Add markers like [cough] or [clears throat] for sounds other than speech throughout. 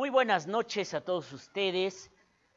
Muy buenas noches a todos ustedes.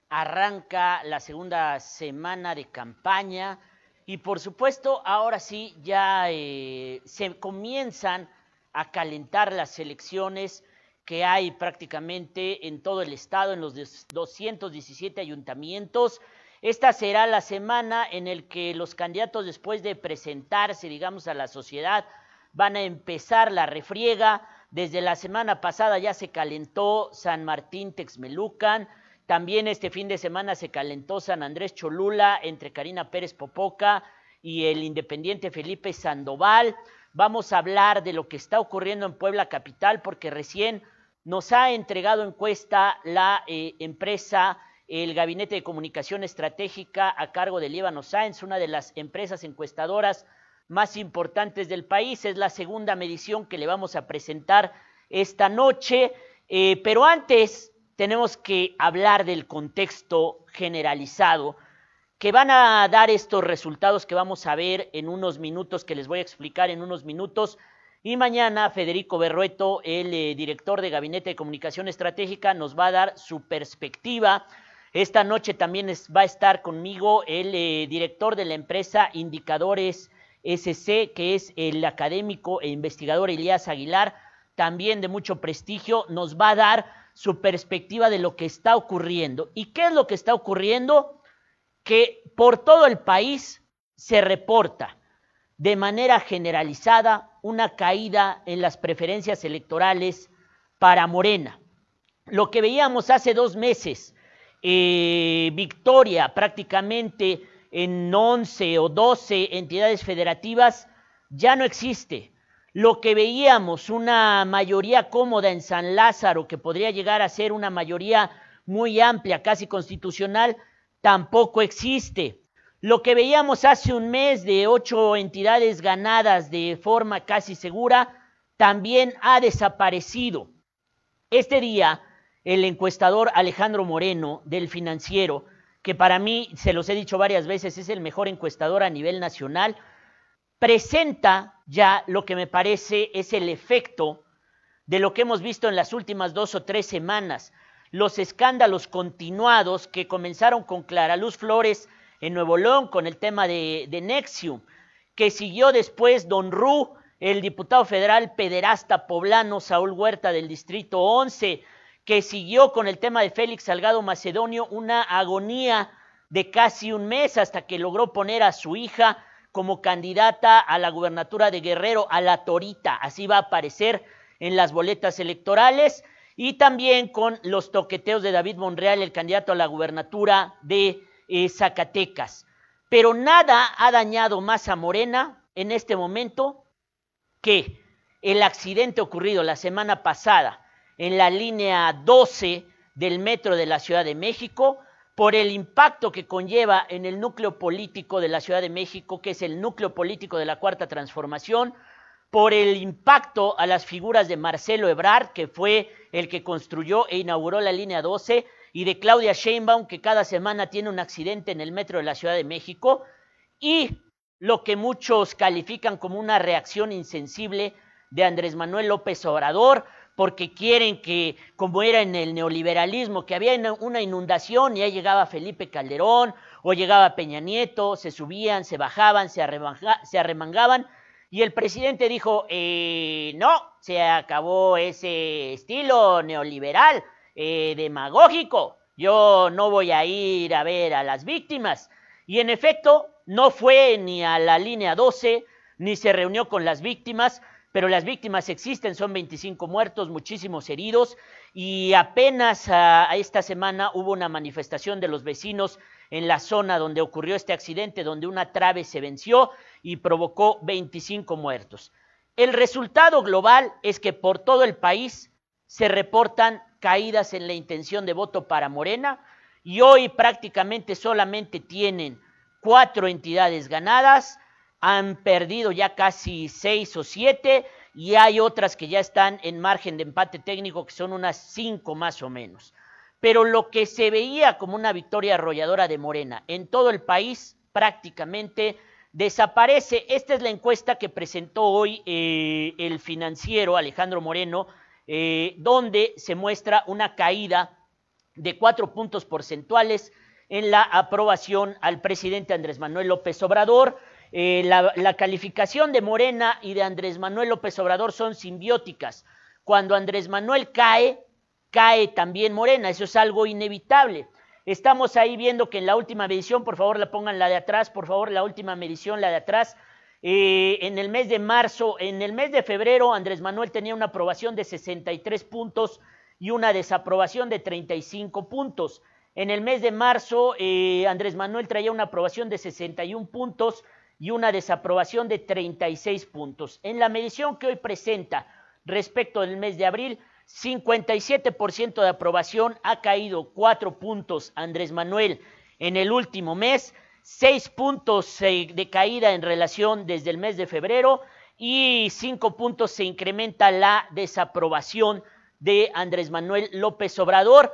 Arranca la segunda semana de campaña y por supuesto ahora sí ya eh, se comienzan a calentar las elecciones que hay prácticamente en todo el estado, en los 217 ayuntamientos. Esta será la semana en la que los candidatos, después de presentarse, digamos, a la sociedad, van a empezar la refriega. Desde la semana pasada ya se calentó San Martín Texmelucan. También este fin de semana se calentó San Andrés Cholula entre Karina Pérez Popoca y el independiente Felipe Sandoval. Vamos a hablar de lo que está ocurriendo en Puebla Capital porque recién nos ha entregado encuesta la eh, empresa, el Gabinete de Comunicación Estratégica a cargo de Líbano Sáenz, una de las empresas encuestadoras más importantes del país. Es la segunda medición que le vamos a presentar esta noche. Eh, pero antes tenemos que hablar del contexto generalizado que van a dar estos resultados que vamos a ver en unos minutos, que les voy a explicar en unos minutos. Y mañana Federico Berrueto, el eh, director de Gabinete de Comunicación Estratégica, nos va a dar su perspectiva. Esta noche también va a estar conmigo el eh, director de la empresa Indicadores SC, que es el académico e investigador Elías Aguilar, también de mucho prestigio, nos va a dar su perspectiva de lo que está ocurriendo. ¿Y qué es lo que está ocurriendo? Que por todo el país se reporta de manera generalizada una caída en las preferencias electorales para Morena. Lo que veíamos hace dos meses, eh, victoria prácticamente en 11 o 12 entidades federativas, ya no existe. Lo que veíamos, una mayoría cómoda en San Lázaro, que podría llegar a ser una mayoría muy amplia, casi constitucional, tampoco existe. Lo que veíamos hace un mes de ocho entidades ganadas de forma casi segura también ha desaparecido. Este día, el encuestador Alejandro Moreno del financiero, que para mí, se los he dicho varias veces, es el mejor encuestador a nivel nacional, presenta ya lo que me parece es el efecto de lo que hemos visto en las últimas dos o tres semanas, los escándalos continuados que comenzaron con Clara Luz Flores en Nuevo León con el tema de, de Nexium, que siguió después Don Ru, el diputado federal pederasta poblano Saúl Huerta del Distrito 11, que siguió con el tema de Félix Salgado Macedonio una agonía de casi un mes hasta que logró poner a su hija como candidata a la gubernatura de Guerrero, a la Torita, así va a aparecer en las boletas electorales, y también con los toqueteos de David Monreal, el candidato a la gubernatura de eh, Zacatecas. Pero nada ha dañado más a Morena en este momento que el accidente ocurrido la semana pasada en la línea 12 del metro de la Ciudad de México, por el impacto que conlleva en el núcleo político de la Ciudad de México, que es el núcleo político de la Cuarta Transformación, por el impacto a las figuras de Marcelo Ebrard, que fue el que construyó e inauguró la línea 12, y de Claudia Sheinbaum, que cada semana tiene un accidente en el metro de la Ciudad de México, y lo que muchos califican como una reacción insensible de Andrés Manuel López Obrador, porque quieren que, como era en el neoliberalismo, que había una inundación y ahí llegaba Felipe Calderón o llegaba Peña Nieto, se subían, se bajaban, se, arremangaban, y el presidente dijo, eh, no, se acabó ese estilo neoliberal, eh, demagógico. Yo no voy a ir a ver a las víctimas. Y en efecto, no fue ni a la línea 12, ni se reunió con las víctimas, pero las víctimas existen, son 25 muertos, muchísimos heridos, y apenas a, a esta semana hubo una manifestación de los vecinos en la zona donde ocurrió este accidente, donde una trave se venció y provocó 25 muertos. El resultado global es que por todo el país se reportan caídas en la intención de voto para Morena y hoy prácticamente solamente tienen cuatro entidades ganadas, han perdido ya casi seis o siete y hay otras que ya están en margen de empate técnico que son unas cinco más o menos. Pero lo que se veía como una victoria arrolladora de Morena en todo el país prácticamente desaparece. Esta es la encuesta que presentó hoy eh, el financiero Alejandro Moreno eh, donde se muestra una caída de cuatro puntos porcentuales en la aprobación al presidente Andrés Manuel López Obrador. Eh, la, calificación de Morena y de Andrés Manuel López Obrador son simbióticas. Cuando Andrés Manuel cae, cae también Morena. Eso es algo inevitable. Estamos ahí viendo que en la última medición, por favor, la pongan la de atrás, por favor, la última medición, la de atrás. Eh, en el mes de marzo, en el mes de febrero, Andrés Manuel tenía una aprobación de 63 puntos y una desaprobación de 35 puntos. En el mes de marzo, eh, Andrés Manuel traía una aprobación de 61 puntos y una desaprobación de 36 puntos. En la medición que hoy presenta respecto del mes de abril, 57% de aprobación, ha caído 4 puntos Andrés Manuel en el último mes, 6 puntos de caída en relación desde el mes de febrero y 5 puntos se incrementa la desaprobación de Andrés Manuel López Obrador.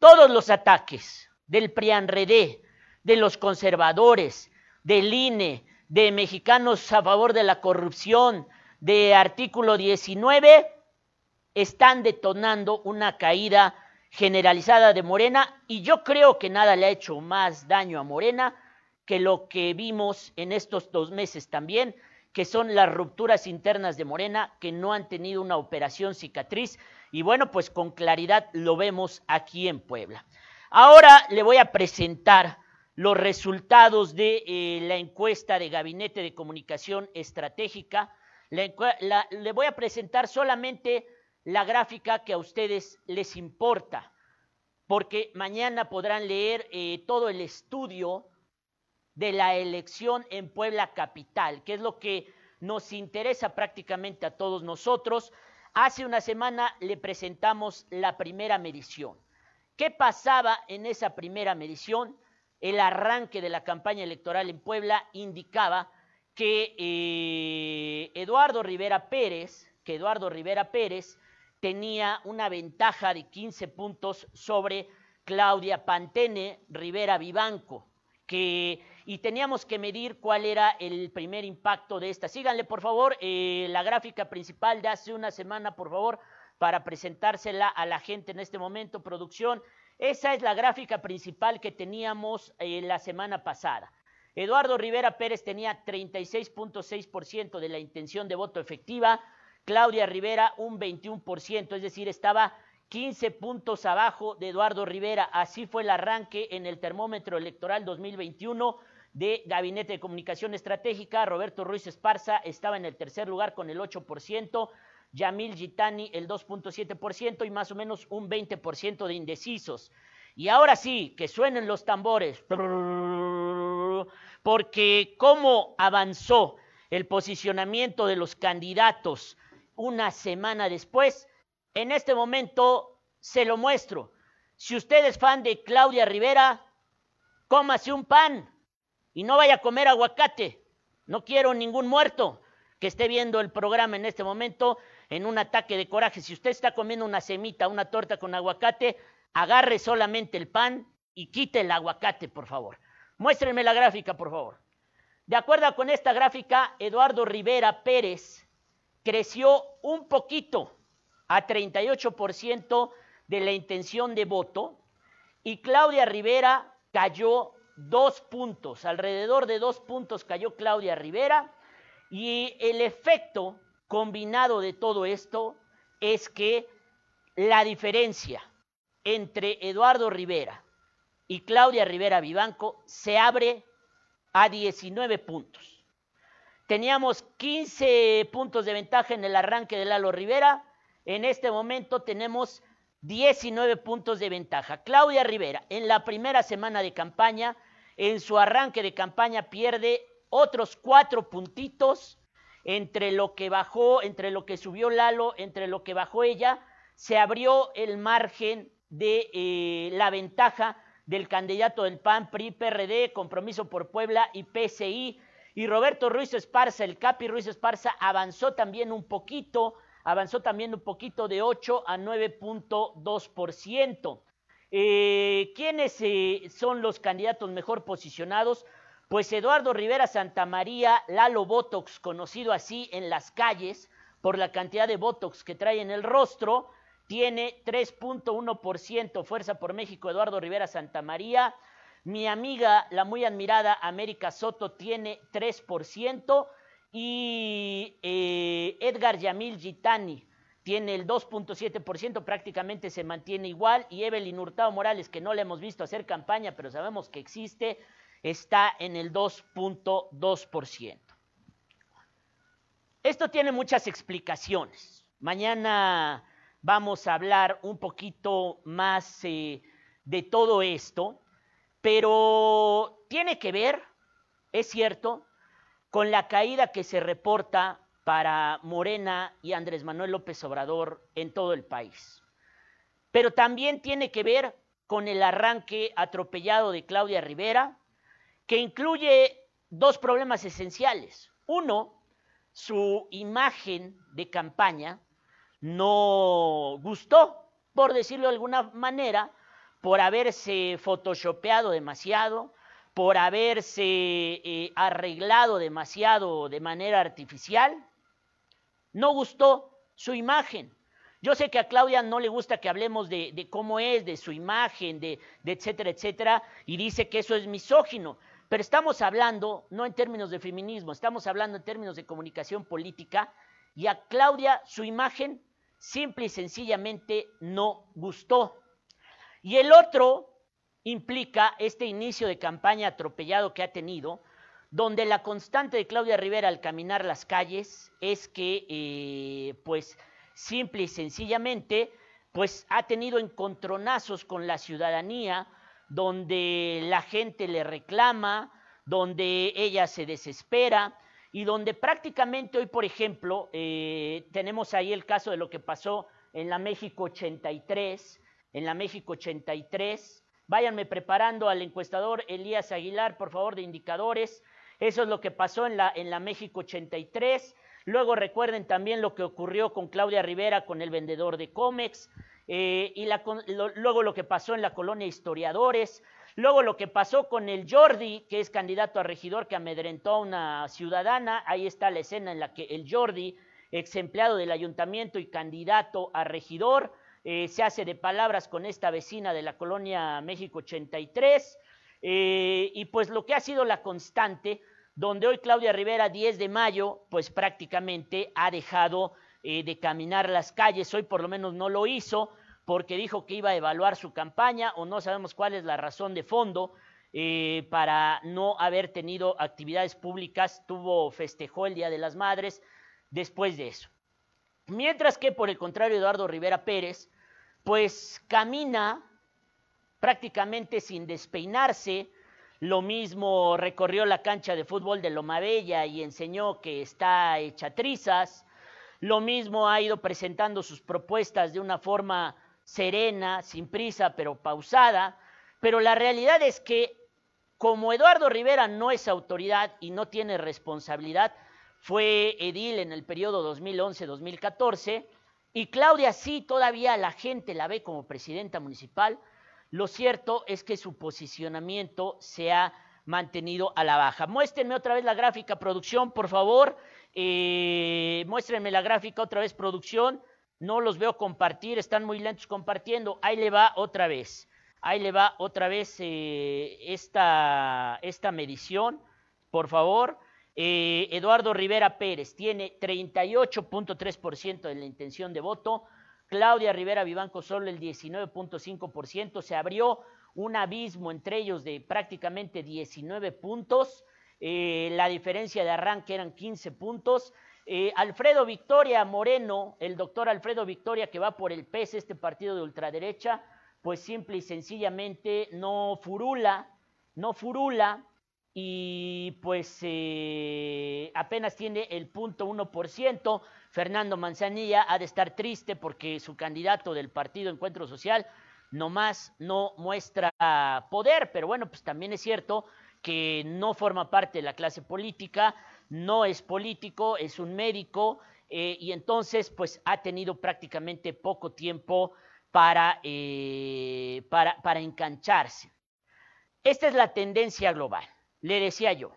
Todos los ataques del PRIANREDE, de los conservadores, del INE, de mexicanos a favor de la corrupción, de artículo 19, están detonando una caída generalizada de Morena y yo creo que nada le ha hecho más daño a Morena que lo que vimos en estos dos meses también, que son las rupturas internas de Morena que no han tenido una operación cicatriz y bueno, pues con claridad lo vemos aquí en Puebla. Ahora le voy a presentar los resultados de eh, la encuesta de Gabinete de Comunicación Estratégica. La, le voy a presentar solamente la gráfica que a ustedes les importa, porque mañana podrán leer eh, todo el estudio de la elección en Puebla Capital, que es lo que nos interesa prácticamente a todos nosotros. Hace una semana le presentamos la primera medición. ¿Qué pasaba en esa primera medición? El arranque de la campaña electoral en Puebla indicaba que eh, Eduardo Rivera Pérez, que Eduardo Rivera Pérez tenía una ventaja de 15 puntos sobre Claudia Pantene Rivera Vivanco, que, y teníamos que medir cuál era el primer impacto de esta. Síganle, por favor, eh, la gráfica principal de hace una semana, por favor, para presentársela a la gente en este momento, producción. Esa es la gráfica principal que teníamos eh, la semana pasada. Eduardo Rivera Pérez tenía 36.6% de la intención de voto efectiva, Claudia Rivera un 21%, es decir, estaba 15 puntos abajo de Eduardo Rivera. Así fue el arranque en el termómetro electoral 2021 de Gabinete de Comunicación Estratégica. Roberto Ruiz Esparza estaba en el tercer lugar con el 8%, Yamil Gitani el 2.7% y más o menos un 20% de indecisos. Y ahora sí, que suenen los tambores, porque cómo avanzó el posicionamiento de los candidatos una semana después. En este momento se lo muestro. Si usted es fan de Claudia Rivera, cómase un pan y no vaya a comer aguacate. No quiero ningún muerto que esté viendo el programa en este momento en un ataque de coraje. Si usted está comiendo una semita, una torta con aguacate, agarre solamente el pan y quite el aguacate, por favor. Muéstrenme la gráfica, por favor. De acuerdo con esta gráfica, Eduardo Rivera Pérez creció un poquito a 38% de la intención de voto y Claudia Rivera cayó dos puntos, alrededor de dos puntos cayó Claudia Rivera y el efecto combinado de todo esto es que la diferencia entre Eduardo Rivera y Claudia Rivera Vivanco se abre a 19 puntos. Teníamos 15 puntos de ventaja en el arranque de Lalo Rivera. En este momento tenemos 19 puntos de ventaja. Claudia Rivera, en la primera semana de campaña, en su arranque de campaña pierde otros cuatro puntitos entre lo que bajó, entre lo que subió Lalo, entre lo que bajó ella, se abrió el margen de eh, la ventaja del candidato del PAN, PRI, PRD, Compromiso por Puebla y PCI y Roberto Ruiz Esparza, el Capi Ruiz Esparza, avanzó también un poquito, avanzó también un poquito de 8 a 9.2%. Eh, ¿Quiénes eh, son los candidatos mejor posicionados? Pues Eduardo Rivera Santamaría, Lalo Botox, conocido así en las calles por la cantidad de Botox que trae en el rostro, tiene 3.1%. Fuerza por México, Eduardo Rivera Santamaría. Mi amiga, la muy admirada América Soto, tiene 3%. Y eh, Edgar Yamil Gitani tiene el 2.7%, prácticamente se mantiene igual. Y Evelyn Hurtado Morales, que no le hemos visto hacer campaña, pero sabemos que existe, está en el 2.2%. Esto tiene muchas explicaciones. Mañana vamos a hablar un poquito más eh, de todo esto, pero tiene que ver, es cierto, con la caída que se reporta para Morena y Andrés Manuel López Obrador en todo el país. Pero también tiene que ver con el arranque atropellado de Claudia Rivera, que incluye dos problemas esenciales. Uno, su imagen de campaña, no gustó, por decirlo de alguna manera, por haberse photoshopeado demasiado, por haberse eh, arreglado demasiado de manera artificial. No gustó su imagen. Yo sé que a Claudia no le gusta que hablemos de, cómo es, de su imagen, de, de, etcétera, etcétera, y dice que eso es misógino. Pero estamos hablando no en términos de feminismo, estamos hablando en términos de comunicación política, y a Claudia su imagen simple y sencillamente no gustó. Y el otro implica este inicio de campaña atropellado que ha tenido, donde la constante de Claudia Rivera al caminar las calles es que, eh, pues, simple y sencillamente, pues ha tenido encontronazos con la ciudadanía, donde la gente le reclama, donde ella se desespera, y donde prácticamente hoy, por ejemplo, eh, tenemos ahí el caso de lo que pasó en la México 83, en la México 83. Váyanme preparando al encuestador Elías Aguilar, por favor, de indicadores. Eso es lo que pasó en la, en la México 83. Luego recuerden también lo que ocurrió con Claudia Rivera, con el vendedor de Comex, eh, y luego lo que pasó en la colonia Historiadores, Luego lo que pasó con el Jordi, que es candidato a regidor que amedrentó a una ciudadana, ahí está la escena en la que el Jordi, ex empleado del ayuntamiento y candidato a regidor, eh, se hace de palabras con esta vecina de la colonia México 83, eh, y pues lo que ha sido la constante, donde hoy Claudia Rivera, 10 de mayo, pues prácticamente ha dejado eh, de caminar las calles, hoy por lo menos no lo hizo, porque dijo que iba a evaluar su campaña o no sabemos cuál es la razón de fondo eh, para no haber tenido actividades públicas, tuvo, festejó el Día de las Madres después de eso. Mientras que, por el contrario, Eduardo Rivera Pérez, pues camina prácticamente sin despeinarse, lo mismo recorrió la cancha de fútbol de Loma Bella y enseñó que está hecha trizas, lo mismo ha ido presentando sus propuestas de una forma serena, sin prisa, pero pausada. Pero la realidad es que como Eduardo Rivera no es autoridad y no tiene responsabilidad, fue edil en el periodo 2011-2014, y Claudia sí todavía la gente la ve como presidenta municipal, lo cierto es que su posicionamiento se ha mantenido a la baja. Muéstrenme otra vez la gráfica, producción, por favor. Eh, muéstrenme la gráfica otra vez, producción. No los veo compartir, están muy lentos compartiendo. Ahí le va otra vez. Ahí le va otra vez eh, esta, esta, medición, por favor. Eh, Eduardo Rivera Pérez tiene 38.3% de la intención de voto. Claudia Rivera Vivanco solo el 19.5%. Se abrió un abismo entre ellos de prácticamente 19 puntos. Eh, la diferencia de arranque eran 15 puntos. Eh, Alfredo Victoria Moreno, el doctor Alfredo Victoria que va por el PES, este partido de ultraderecha, pues simple y sencillamente no furula, no furula y pues eh, apenas tiene el punto uno por ciento. Fernando Manzanilla ha de estar triste porque su candidato del partido Encuentro Social nomás no muestra poder, pero bueno, pues también es cierto que no forma parte de la clase política, no es político, es un médico eh, y entonces pues ha tenido prácticamente poco tiempo para, eh, para, para engancharse. Esta es la tendencia global, le decía yo.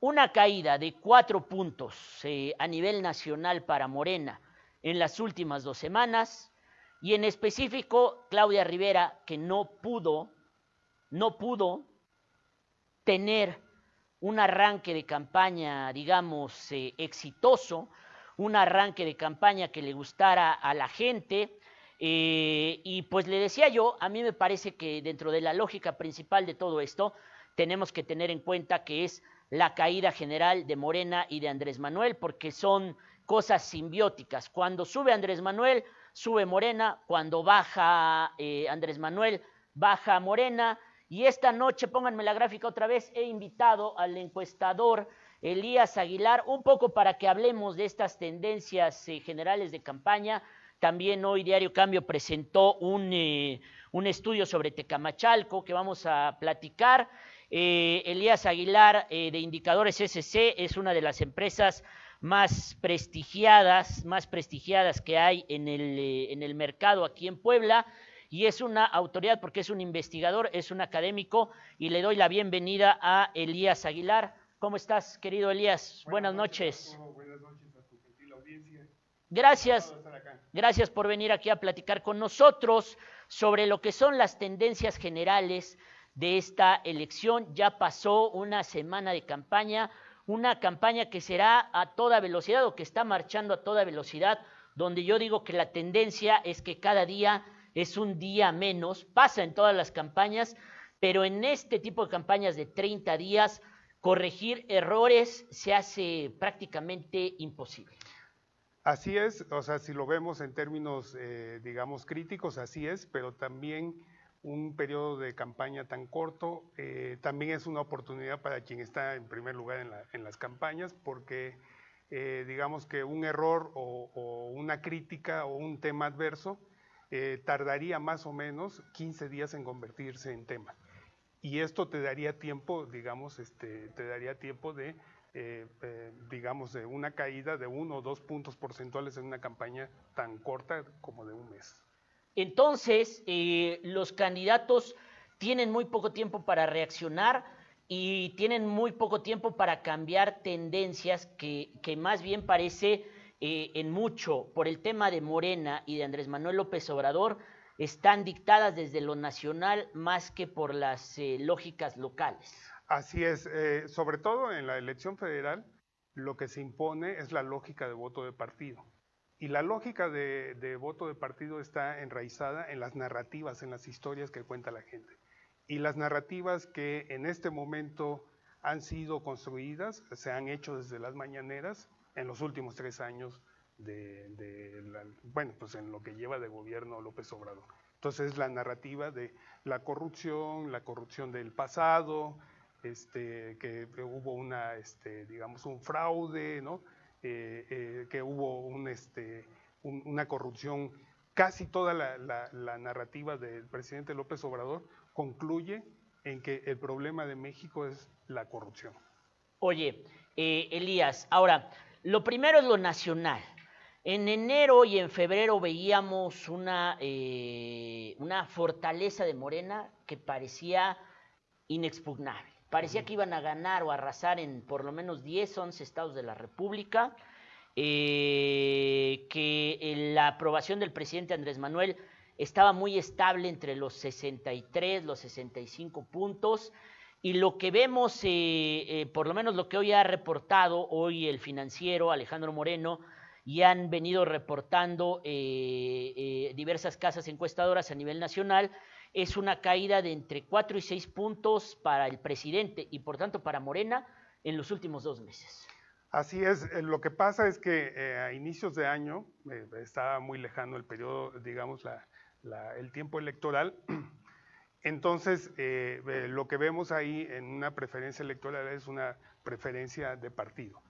una caída de cuatro puntos eh, a nivel nacional para Morena en las últimas dos semanas y en específico Claudia Rivera que no pudo, no pudo tener un arranque de campaña, digamos, eh, exitoso, un arranque de campaña que le gustara a la gente. Eh, y pues le decía yo, a mí me parece que dentro de la lógica principal de todo esto, tenemos que tener en cuenta que es la caída general de Morena y de Andrés Manuel, porque son cosas simbióticas. Cuando sube Andrés Manuel, sube Morena, cuando baja eh, Andrés Manuel, baja Morena. Y esta noche, pónganme la gráfica otra vez, he invitado al encuestador Elías Aguilar, un poco para que hablemos de estas tendencias eh, generales de campaña. También hoy Diario Cambio presentó un, eh, un estudio sobre Tecamachalco que vamos a platicar. Eh, Elías Aguilar eh, de Indicadores SC es una de las empresas más prestigiadas, más prestigiadas que hay en el, en el mercado aquí en Puebla y es una autoridad porque es un investigador, es un académico y le doy la bienvenida a Elías Aguilar. ¿Cómo estás, querido Elías? Buenas, noches. Buenas noches a tu gentil audiencia. Gracias. Gracias por venir aquí a platicar con nosotros sobre lo que son las tendencias generales de esta elección. Ya pasó una semana de campaña, una campaña que será a toda velocidad o que está marchando a toda velocidad, donde yo digo que la tendencia es que cada día es un día menos, pasa en todas las campañas, pero en este tipo de campañas de 30 días, corregir errores se hace prácticamente imposible. Así es, o sea, si lo vemos en términos, eh, digamos, críticos, así es, pero también un periodo de campaña tan corto eh, también es una oportunidad para quien está en primer lugar en, las campañas, porque eh, digamos que un error o, una crítica o un tema adverso eh, tardaría más o menos 15 días en convertirse en tema. Y esto te daría tiempo, digamos, este, te daría tiempo de, digamos, de una caída de uno o dos puntos porcentuales en una campaña tan corta como de un mes. Entonces, eh, los candidatos tienen muy poco tiempo para reaccionar y tienen muy poco tiempo para cambiar tendencias que, más bien parece eh, en mucho por el tema de Morena y de Andrés Manuel López Obrador están dictadas desde lo nacional más que por las eh, lógicas locales. Así es, sobre todo en la elección federal, lo que se impone es la lógica de voto de partido. Y la lógica de, voto de partido está enraizada en las narrativas, en las historias que cuenta la gente. Y las narrativas que en este momento han sido construidas, se han hecho desde las mañaneras en los últimos tres años de, bueno, pues en lo que lleva de gobierno López Obrador. Entonces la narrativa de la corrupción, la corrupción del pasado, este, que hubo una, este, digamos, un fraude, ¿no? Eh, eh, que hubo un, este, una corrupción. Casi toda la, narrativa del presidente López Obrador concluye en que el problema de México es la corrupción. Oye, eh, Elías, ahora, lo primero es lo nacional. En enero y en febrero veíamos una, una fortaleza de Morena que parecía inexpugnable. Parecía que iban a ganar o arrasar en por lo menos 10, 11 estados de la República, eh, que la aprobación del presidente Andrés Manuel estaba muy estable entre los 63, los 65 puntos, y lo que vemos, eh, eh, por lo menos lo que hoy ha reportado hoy el financiero Alejandro Moreno, y han venido reportando diversas casas encuestadoras a nivel nacional, es una caída de entre 4 y 6 puntos para el presidente y por tanto para Morena en los últimos dos meses. Así es, eh, lo que pasa es que eh, a inicios de año, eh, estaba muy lejano el periodo, digamos, el tiempo electoral, entonces lo que vemos ahí en una preferencia electoral es una preferencia de partido.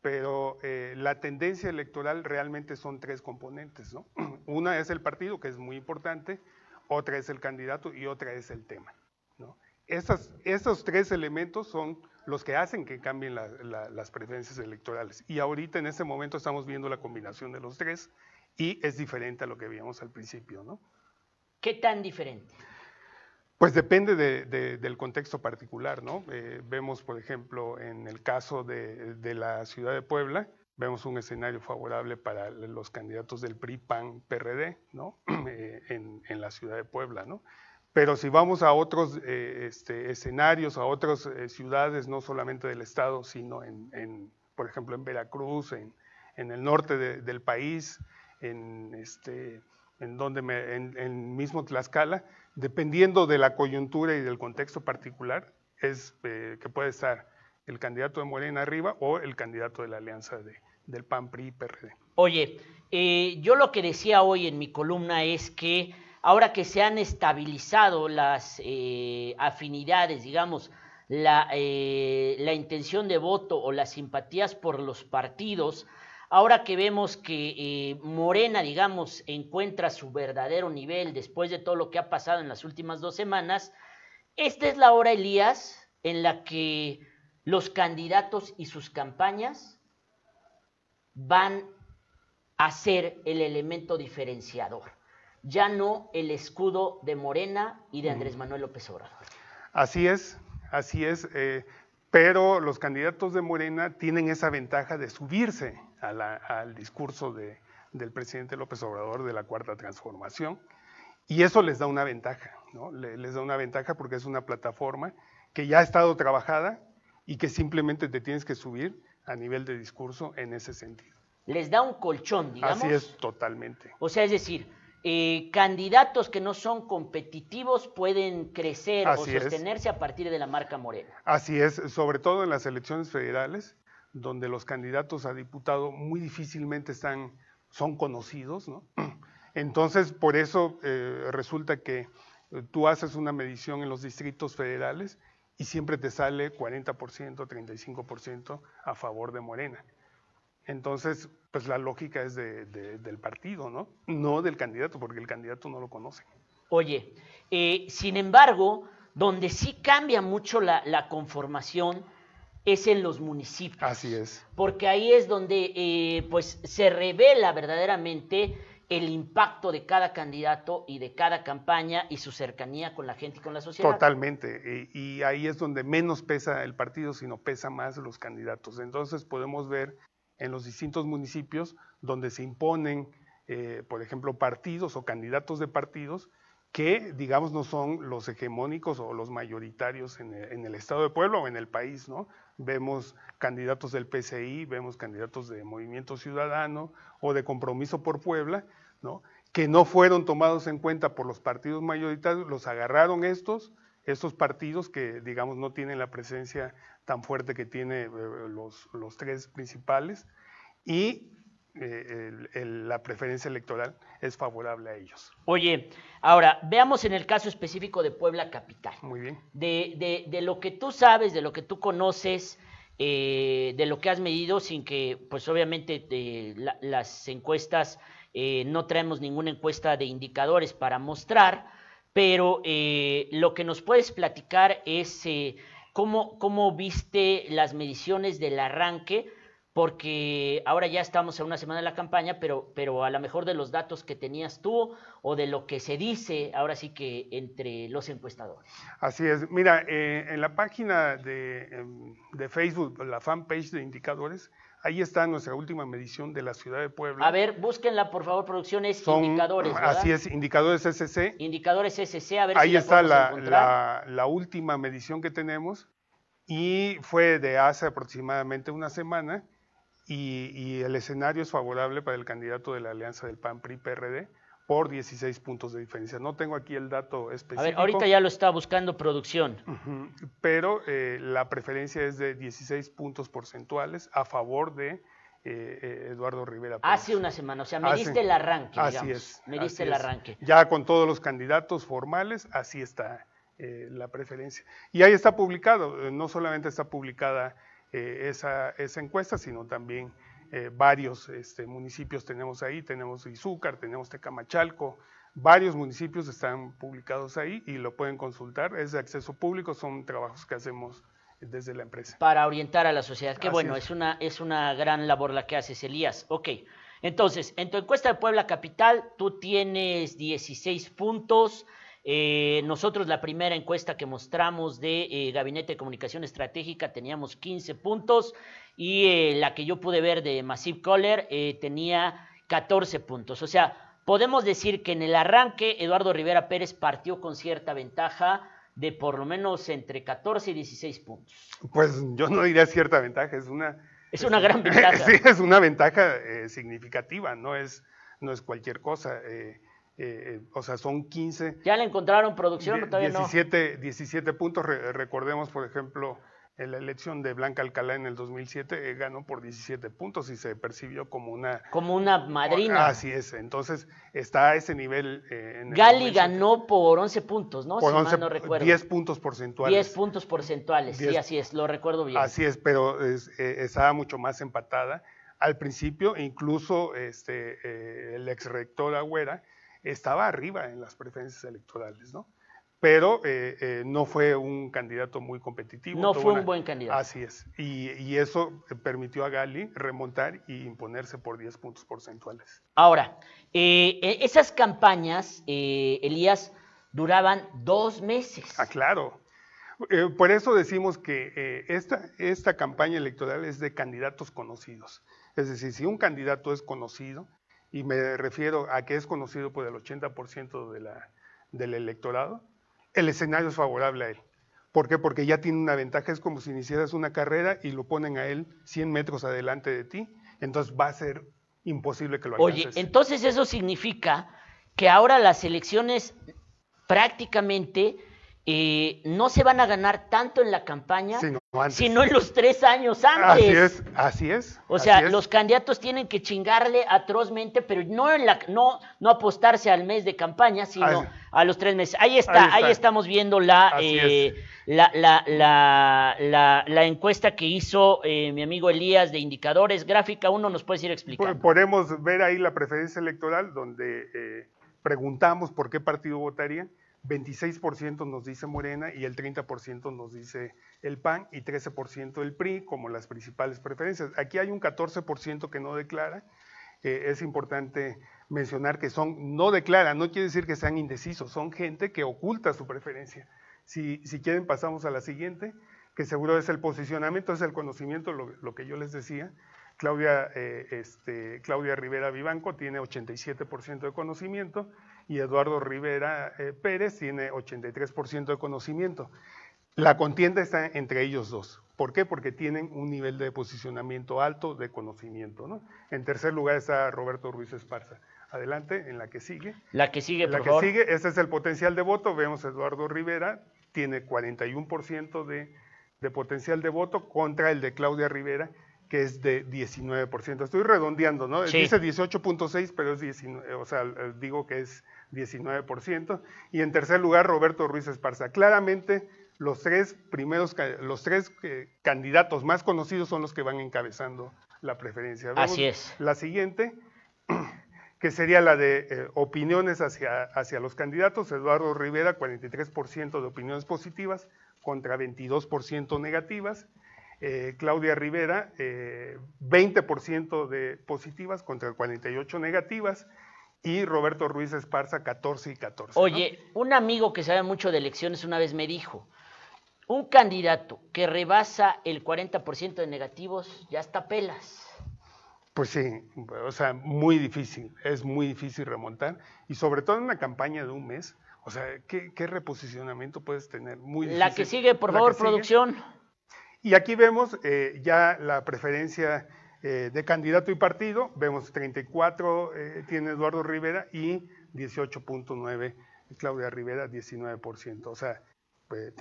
Pero la tendencia electoral realmente son tres componentes, ¿no? [clears throat] Una es el partido, que es muy importante, otra es el candidato y otra es el tema. ¿no? esos tres elementos son los que hacen que cambien las preferencias electorales. Y ahorita en este momento estamos viendo la combinación de los tres y es diferente a lo que veíamos al principio. ¿no? ¿Qué tan diferente? Pues depende del contexto particular, ¿no? Eh, vemos, por ejemplo, en el caso de, la ciudad de Puebla, vemos un escenario favorable para los candidatos del PRI, PAN, PRD, ¿no? [clears throat] Eh, en, la ciudad de Puebla, ¿no? Pero si vamos a otros eh, este, escenarios, a otras ciudades, no solamente del estado, sino en, por ejemplo, en Veracruz, en, el norte del país, en, este, en donde me, en, mismo Tlaxcala, dependiendo de la coyuntura y del contexto particular, es eh, que puede estar el candidato de Morena arriba o el candidato de la alianza de, del PAN, PRI, PRD. Oye, eh, yo lo que decía hoy en mi columna es que ahora que se han estabilizado las eh, afinidades, digamos, la, la intención de voto o las simpatías por los partidos, Ahora que vemos que eh, Morena, digamos, encuentra su verdadero nivel después de todo lo que ha pasado en las últimas dos semanas, esta es la hora, Elías, en la que los candidatos y sus campañas van a ser el elemento diferenciador, ya no el escudo de Morena y de Andrés Manuel López Obrador. Así es, así es, eh, pero los candidatos de Morena tienen esa ventaja de subirse al discurso del presidente López Obrador de la Cuarta Transformación. Y eso les da una ventaja, ¿no? Les da una ventaja porque es una plataforma que ya ha estado trabajada y que simplemente te tienes que subir a nivel de discurso en ese sentido. Les da un colchón, digamos. Así es, totalmente. O sea, es decir, eh, candidatos que no son competitivos pueden crecer o sostenerse a partir de la marca Morena. Así es, sobre todo en las elecciones federales, donde los candidatos a diputado muy difícilmente están, son conocidos, ¿no? [clears throat] Entonces, por eso eh, resulta que tú haces una medición en los distritos federales y siempre te sale 40%, 35% a favor de Morena. Entonces, pues la lógica es del partido, ¿no? Del candidato, porque el candidato no lo conoce. Oye, eh, sin embargo, donde sí cambia mucho la conformación es en los municipios. Así es. Porque ahí es donde eh, pues se revela verdaderamente el impacto de cada candidato y de cada campaña y su cercanía con la gente y con la sociedad. Totalmente. Y, ahí es donde menos pesa el partido, sino pesa más los candidatos. Entonces podemos ver en los distintos municipios donde se imponen, eh, por ejemplo, partidos o candidatos de partidos que, digamos, no son los hegemónicos o los mayoritarios en el, en el Estado de Pueblo o en el país, ¿no? Vemos candidatos del PCI, vemos candidatos de Movimiento Ciudadano o de Compromiso por Puebla, ¿no? que no fueron tomados en cuenta por los partidos mayoritarios, los agarraron estos, estos partidos que, digamos, no tienen la presencia tan fuerte que tienen eh, los, los, tres principales, y eh, la preferencia electoral es favorable a ellos. Oye, ahora veamos en el caso específico de Puebla Capital. Muy bien. De, de, lo que tú sabes, de lo que tú conoces, eh, de lo que has medido, sin que, pues obviamente, las encuestas, eh, no traemos ninguna encuesta de indicadores para mostrar, pero lo que nos puedes platicar es cómo, cómo viste las mediciones del arranque porque ahora ya estamos a una semana de la campaña, pero, pero a lo mejor de los datos que tenías tú o de lo que se dice ahora sí que entre los encuestadores. Así es. Mira, eh, en la página de, em, de, Facebook, la fanpage de indicadores, ahí está nuestra última medición de la ciudad de Puebla. A ver, búsquenla por favor, producciones, indicadores. ¿verdad? Así es, indicadores SC. Indicadores SC, a ver ahí si está la, la, la última medición que tenemos y fue de hace aproximadamente una semana y, el escenario es favorable para el candidato de la alianza del PAN-PRI-PRD por 16 puntos de diferencia. No tengo aquí el dato específico. A ver, ahorita ya lo está buscando producción. pero eh, la preferencia es de 16 puntos porcentuales a favor de eh, eh, Eduardo Rivera. Hace una semana, o sea, me diste el arranque. Así es. Me diste el arranque. Ya con todos los candidatos formales, así está la preferencia. Y ahí está publicado, no solamente está publicada eh, esa, esa, encuesta, sino también eh, varios este, municipios tenemos ahí, tenemos Izúcar, tenemos Tecamachalco, varios municipios están publicados ahí y lo pueden consultar, es de acceso público, son trabajos que hacemos desde la empresa. Para orientar a la sociedad, qué bueno, es. una, es una gran labor la que haces, Elías. Ok, entonces, en tu encuesta de Puebla Capital, tú tienes 16 puntos, Eh, nosotros la primera encuesta que mostramos de eh, Gabinete de Comunicación Estratégica teníamos 15 puntos y eh, la que yo pude ver de Massive Caller tenía 14 puntos. O sea, podemos decir que en el arranque Eduardo Rivera Pérez partió con cierta ventaja de por lo menos entre 14 y 16 puntos. Pues yo no diría cierta ventaja, es una... Es una gran [laughs] ventaja. sí, es una ventaja significativa, no es, no es cualquier cosa. Eh, eh, o sea, son 15. ¿Ya le encontraron producción o todavía 17, no? 17 puntos. recordemos, por ejemplo, en la elección de Blanca Alcalá en el 2007 eh, ganó por 17 puntos y se percibió como una... Como una madrina. Así es, entonces está a ese nivel. Eh, Gali ganó por 11 puntos, ¿no? Por si 11, no recuerdo. 10 puntos porcentuales. 10 puntos porcentuales, sí, así es, lo recuerdo bien. Así es, pero estaba mucho más empatada. Al principio, incluso este, el ex rector Agüera estaba arriba en las preferencias electorales, ¿no? Pero eh, eh, no fue un candidato muy competitivo. No fue un buen candidato. Así es. Y, eso permitió a Gali remontar y imponerse por 10 puntos porcentuales. Ahora, eh, e, esas campañas, Elías, duraban dos meses. Ah, claro. por eso decimos que esta, esta campaña electoral es de candidatos conocidos. Es decir, si un candidato es conocido, y me refiero a que es conocido por el 80% de la, del electorado, el escenario es favorable a él. ¿Por qué? Porque ya tiene una ventaja, es como si iniciaras una carrera y lo ponen a él 100 metros adelante de ti, entonces va a ser imposible que lo alcances. Oye, entonces eso significa que ahora las elecciones prácticamente eh, no se van a ganar tanto en la campaña, sino en los tres años antes. Así es, así es. O sea, los candidatos tienen que chingarle atrozmente, pero no, en la, no, no apostarse al mes de campaña, sino a los tres meses. Ahí está, ahí, estamos viendo la, eh, la, la, la, encuesta que hizo eh, mi amigo Elías de indicadores. Gráfica uno ¿nos puedes ir explicando? Podemos ver ahí la preferencia electoral, donde preguntamos por qué partido votarían 26% nos dice Morena y el 30% nos dice el PAN y 13% el PRI como las principales preferencias. Aquí hay un 14% que no declara. Eh, es importante mencionar que son, no declaran, no quiere decir que sean indecisos, son gente que oculta su preferencia. Si, si quieren pasamos a la siguiente, que seguro es el posicionamiento, es el conocimiento, lo, que yo les decía. Claudia, eh, este, Claudia Rivera Vivanco tiene 87% de conocimiento y Eduardo Rivera eh, Pérez tiene 83% de conocimiento. La contienda está entre ellos dos. ¿Por qué? Porque tienen un nivel de posicionamiento alto de conocimiento. ¿no? En tercer lugar está Roberto Ruiz Esparza. Adelante, en la que sigue. La que sigue, por La que sigue, ese es el potencial de voto. Vemos Eduardo Rivera, tiene 41% de, de potencial de voto contra el de Claudia Rivera, que es de 19%. Estoy redondeando, ¿no? Dice 18.6, pero es 19, o sea, digo que es 19%. Y en tercer lugar, Roberto Ruiz Esparza. Claramente, los tres primeros, los tres eh, candidatos más conocidos son los que van encabezando la preferencia. Así es. La siguiente, [clears throat] que sería la de eh, opiniones hacia, hacia los candidatos. Eduardo Rivera, 43% de opiniones positivas contra 22% negativas. Eh, Claudia Rivera, 20% de positivas contra 48 negativas y Roberto Ruiz Esparza 14 y 14. Oye, un amigo que sabe mucho de elecciones una vez me dijo, un candidato que rebasa el 40% de negativos ya está pelas. Pues sí, o sea, muy difícil, es muy difícil remontar y sobre todo en una campaña de un mes, o sea, ¿qué, reposicionamiento puedes tener? Muy La que sigue, por favor, producción. Y aquí vemos eh, ya la preferencia eh, de candidato y partido, vemos 34 eh, tiene Eduardo Rivera y 18.9 Claudia Rivera, 19%. O sea,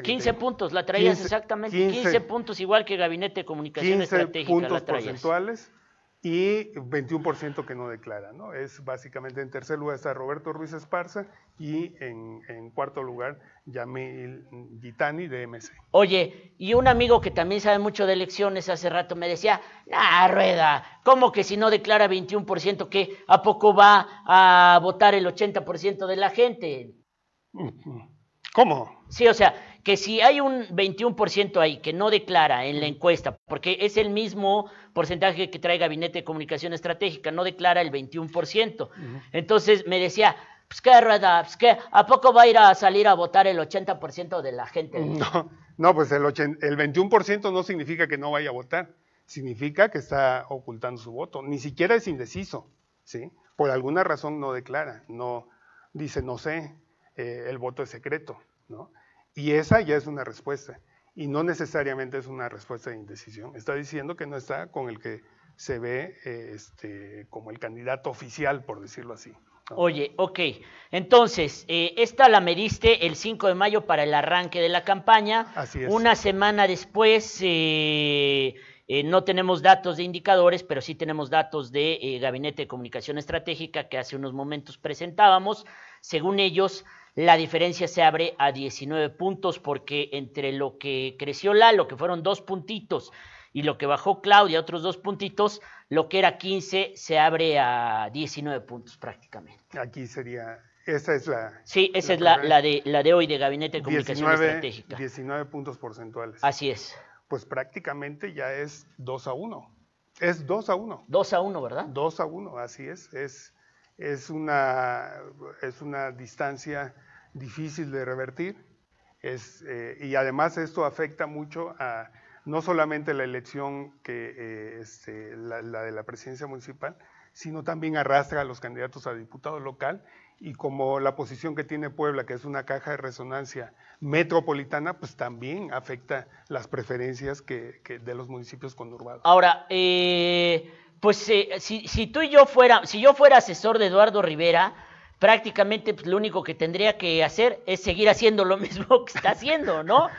15 pues, puntos, la traías exactamente, 15, puntos igual que Gabinete de Comunicación 15 Estratégica. puntos porcentuales y 21% que no declara, ¿no? Es básicamente en tercer lugar está Roberto Ruiz Esparza y en, cuarto lugar Yamil Gitani de MC. Oye, y un amigo que también sabe mucho de elecciones hace rato me decía, ah, Rueda, ¿cómo que si no declara 21%, que a poco va a votar el 80% de la gente? [laughs] ¿Cómo? Sí, o sea, que si hay un 21% ahí que no declara en la encuesta, porque es el mismo porcentaje que trae Gabinete de Comunicación Estratégica, no declara el 21%. Entonces me decía, Pues qué rueda, pues qué, ¿a poco va a ir a salir a votar el 80% de la gente? [laughs] No, no pues el, el 21% no significa que no vaya a votar, significa que está ocultando su voto, ni siquiera es indeciso, ¿sí? Por alguna razón no declara, no dice no sé, eh, el voto es secreto, ¿no? Y esa ya es una respuesta, y no necesariamente es una respuesta de indecisión, está diciendo que no está con el que se ve eh, este, como el candidato oficial, por decirlo así. Oye, ok. Entonces, eh, esta la mediste el 5 de mayo para el arranque de la campaña. Así es. Una semana después, eh, eh, no tenemos datos de indicadores, pero sí tenemos datos de Gabinete de Comunicación Estratégica que hace unos momentos presentábamos. Según ellos, la diferencia se abre a 19 puntos porque entre lo que creció Lalo, que fueron dos puntitos, y lo que bajó Claudia, otros dos puntitos, lo que era 15 se abre a 19 puntos prácticamente. Aquí sería, esa es la... Sí, esa es la, la, de, la de hoy de Gabinete de Comunicación Estratégica. 19 puntos porcentuales. Así es. Pues prácticamente ya es 2 a 1. Es 2 a 1. 2 a 1, ¿verdad? 2 a 1, así es. Es, es, una, es una distancia difícil de revertir. Es, eh, y además esto afecta mucho a no solamente la elección que eh, este, la, de la presidencia municipal, sino también arrastra a los candidatos a diputado local y como la posición que tiene Puebla, que es una caja de resonancia metropolitana, pues también afecta las preferencias que, de los municipios conurbados. Ahora, eh, pues eh, si, si, tú y yo fuera, si yo fuera asesor de Eduardo Rivera, prácticamente pues, lo único que tendría que hacer es seguir haciendo lo [laughs] mismo que está haciendo, ¿no?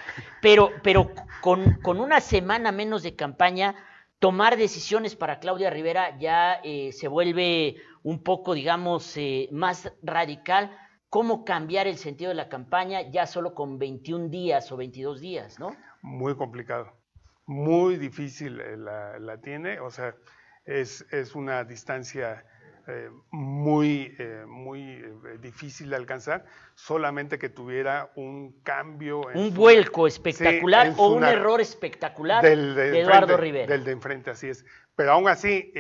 Pero, pero con, con una semana menos de campaña, tomar decisiones para Claudia Rivera ya eh, se vuelve un poco, digamos, eh, más radical. ¿Cómo cambiar el sentido de la campaña ya solo con 21 días o 22 días, no? Muy complicado, muy difícil eh, la, la tiene, o sea, es, es una distancia eh, muy, eh, muy eh, difícil de alcanzar, solamente que tuviera un cambio. un vuelco espectacular o un error espectacular de, Eduardo Rivera. Del de enfrente, así es. Pero aún así,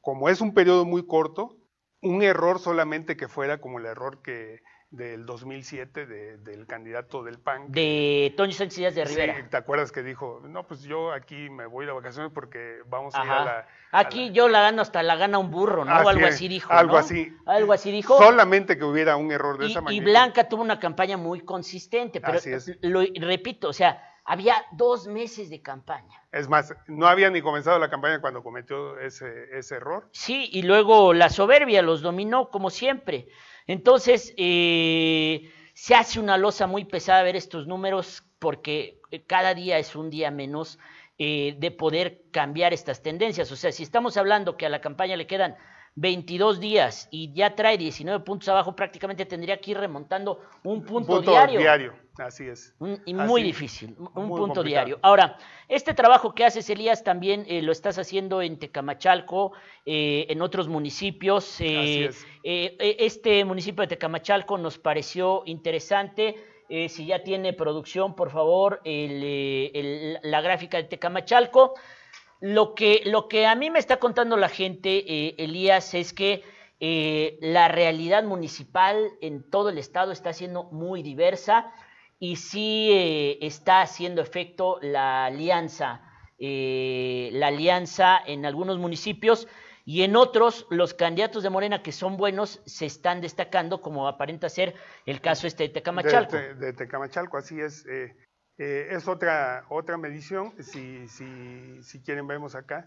como es un periodo muy corto, un error solamente que fuera como el error que del 2007 del candidato del PAN. De Toño Sánchez de Rivera. Sí, ¿te acuerdas que dijo, no, pues yo aquí me voy de vacaciones porque vamos a ir a la... Aquí yo la gano hasta la gana un burro, ¿no? o algo así dijo. Algo así. Algo así dijo. Solamente que hubiera un error de esa manera. Y Blanca tuvo una campaña muy consistente, pero lo repito, o sea, había dos meses de campaña. Es más, no había ni comenzado la campaña cuando cometió ese, ese error. Sí, y luego la soberbia los dominó como siempre. Entonces, eh, se hace una losa muy pesada ver estos números porque eh, cada día es un día menos eh, de poder cambiar estas tendencias. O sea, si estamos hablando que a la campaña le quedan 22 días y ya trae 19 puntos abajo, prácticamente tendría que ir remontando un punto, un punto diario. Así es. y muy difícil, un punto diario. Ahora, este trabajo que haces, Elías, también eh, lo estás haciendo en Tecamachalco, eh, en otros municipios. Eh, este municipio de Tecamachalco nos pareció interesante. si ya tiene producción, por favor, la gráfica de Tecamachalco. Lo que, lo que a mí me está contando la gente, eh, Elías, es que eh, la realidad municipal en todo el estado está siendo muy diversa y sí eh, está haciendo efecto la alianza, la alianza en algunos municipios y en otros los candidatos de Morena que son buenos se están destacando, como aparenta ser el caso este de Tecamachalco. De, Tecamachalco, así es. Eh, es otra, otra medición, si, si, si quieren vemos acá.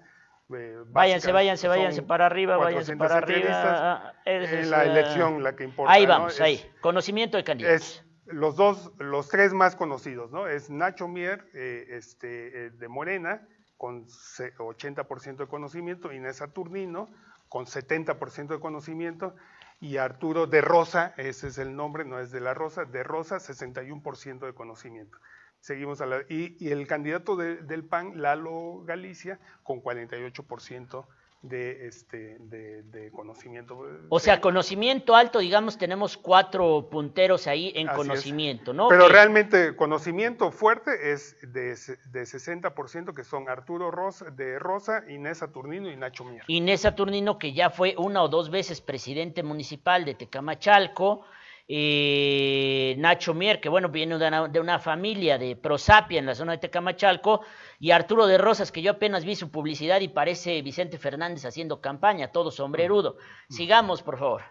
Eh, váyanse, váyanse, váyanse para arriba, váyanse para arriba. Ah, es, la elección la que importa. Ahí vamos, ahí. Conocimiento de candidatos. Es los dos, los tres más conocidos, ¿no? Es Nacho Mier, eh, este, de Morena, con 80% de conocimiento, Inés Saturnino, con 70% de conocimiento, y Arturo de Rosa, ese es el nombre, no es de la Rosa, de Rosa, 61% de conocimiento. Seguimos a la, y, el candidato del PAN, Lalo Galicia, con 48% de, este, de, conocimiento. O sea, conocimiento alto, digamos, tenemos cuatro punteros ahí en conocimiento, ¿no? Pero realmente conocimiento fuerte es de, de 60%, que son Arturo Rosa, de Rosa, Inés Saturnino y Nacho Mier. Inés Saturnino, que ya fue una o dos veces presidente municipal de Tecamachalco, eh, Nacho Mier, que bueno, viene de una, familia de Prosapia en la zona de Tecamachalco, y Arturo de Rosas, que yo apenas vi su publicidad y parece Vicente Fernández haciendo campaña, todo sombrerudo. Sigamos, por favor.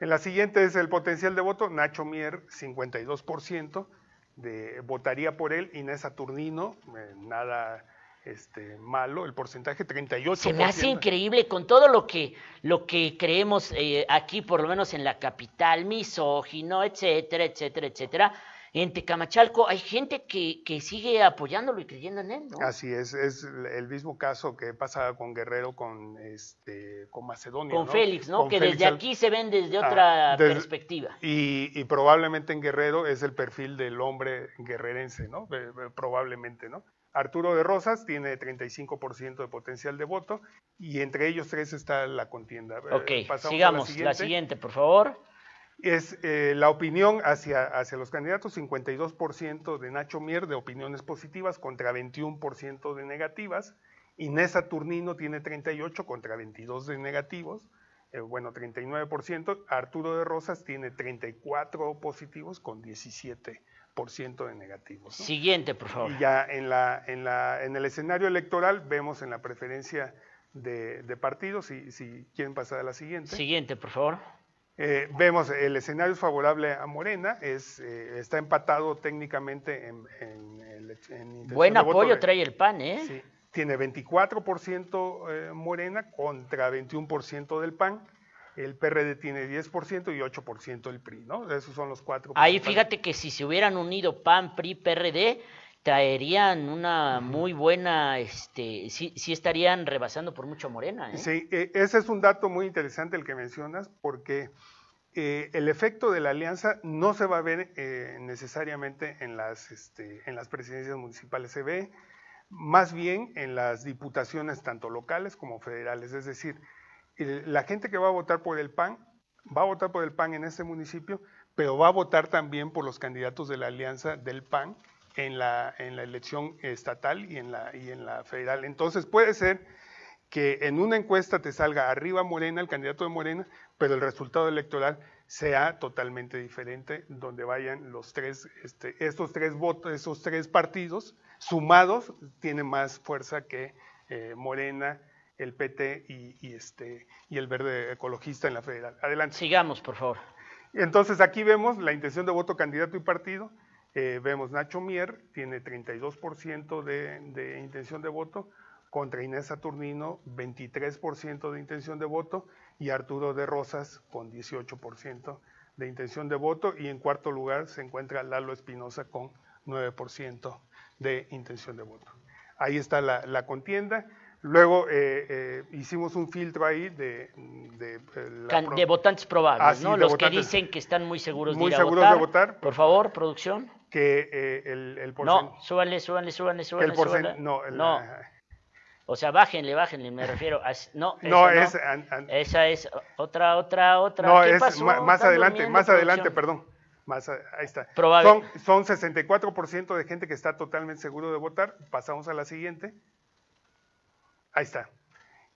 En la siguiente es el potencial de voto, Nacho Mier, 52%, de, votaría por él, Inés Saturnino, eh, nada este, malo, el porcentaje 38%. Se me hace increíble con todo lo que, lo que creemos eh, aquí, por lo menos en la capital, misógino, etcétera, etcétera, etcétera. En Tecamachalco hay gente que, que sigue apoyándolo y creyendo en él, ¿no? Así es, es el mismo caso que pasa con Guerrero, con, este, con Macedonia. Con Félix, ¿no? que desde aquí se ven desde ah, otra perspectiva. Y, y, probablemente en Guerrero es el perfil del hombre guerrerense, ¿no? Probablemente, ¿no? Arturo de Rosas tiene 35% de potencial de voto y entre ellos tres está la contienda. Ok, sigamos. La siguiente. por favor. Es eh, la opinión hacia, hacia los candidatos, 52% de Nacho Mier de opiniones positivas contra 21% de negativas. Inés Saturnino tiene 38 contra 22 de negativos, eh, bueno, 39%. Arturo de Rosas tiene 34 positivos con 17 por ciento de negativos. Siguiente, por favor. Y ya en, la, en, la, en el escenario electoral vemos en la preferencia de, partidos, si, si quieren pasar a la siguiente. Siguiente, por favor. Eh, vemos el escenario es favorable a Morena, es, eh, está empatado técnicamente en, en, Buen apoyo trae el PAN, ¿eh? Sí, tiene 24% eh, Morena contra 21% del PAN el PRD tiene 10% y 8% el PRI, ¿no? Esos son los cuatro. Ahí fíjate que si se hubieran unido PAN, PRI, PRD, traerían una muy buena, este, sí, sí estarían rebasando por mucho Morena. ¿eh? Sí, e, ese es un dato muy interesante el que mencionas, porque eh, el efecto de la alianza no se va a ver eh, necesariamente en las, este, en las presidencias municipales, se ve más bien en las diputaciones tanto locales como federales, es decir, la gente que va a votar por el PAN va a votar por el PAN en ese municipio, pero va a votar también por los candidatos de la alianza del PAN en la, en la elección estatal y en, la, y en la federal. Entonces puede ser que en una encuesta te salga arriba Morena, el candidato de Morena, pero el resultado electoral sea totalmente diferente, donde vayan los tres, este, estos tres votos, esos tres partidos sumados tienen más fuerza que eh, Morena, el PT y, este, y el verde ecologista en la federal. Adelante. Sigamos, por favor. Entonces aquí vemos la intención de voto candidato y partido. Eh, vemos Nacho Mier, tiene 32% de, de intención de voto, contra Inés Saturnino, 23% de intención de voto, y Arturo de Rosas con 18% de intención de voto, y en cuarto lugar se encuentra Lalo Espinosa con 9% de intención de voto. Ahí está la, la contienda. Luego eh, eh, hicimos un filtro ahí de... De, eh, de votantes probables, ah, ¿no? Los que dicen que están muy seguros de ir a votar. de votar. Por favor, producción. Que el, el No, súbanle, súbanle, súbanle, súbanle. El No, no. O sea, bájenle, bájenle, me refiero a... No, no, es, esa es otra, otra, otra. No, es más adelante, más adelante, perdón. Más, ahí está. Probable. Son, son 64% de gente que está totalmente seguro de votar. Pasamos a la siguiente. Ahí está.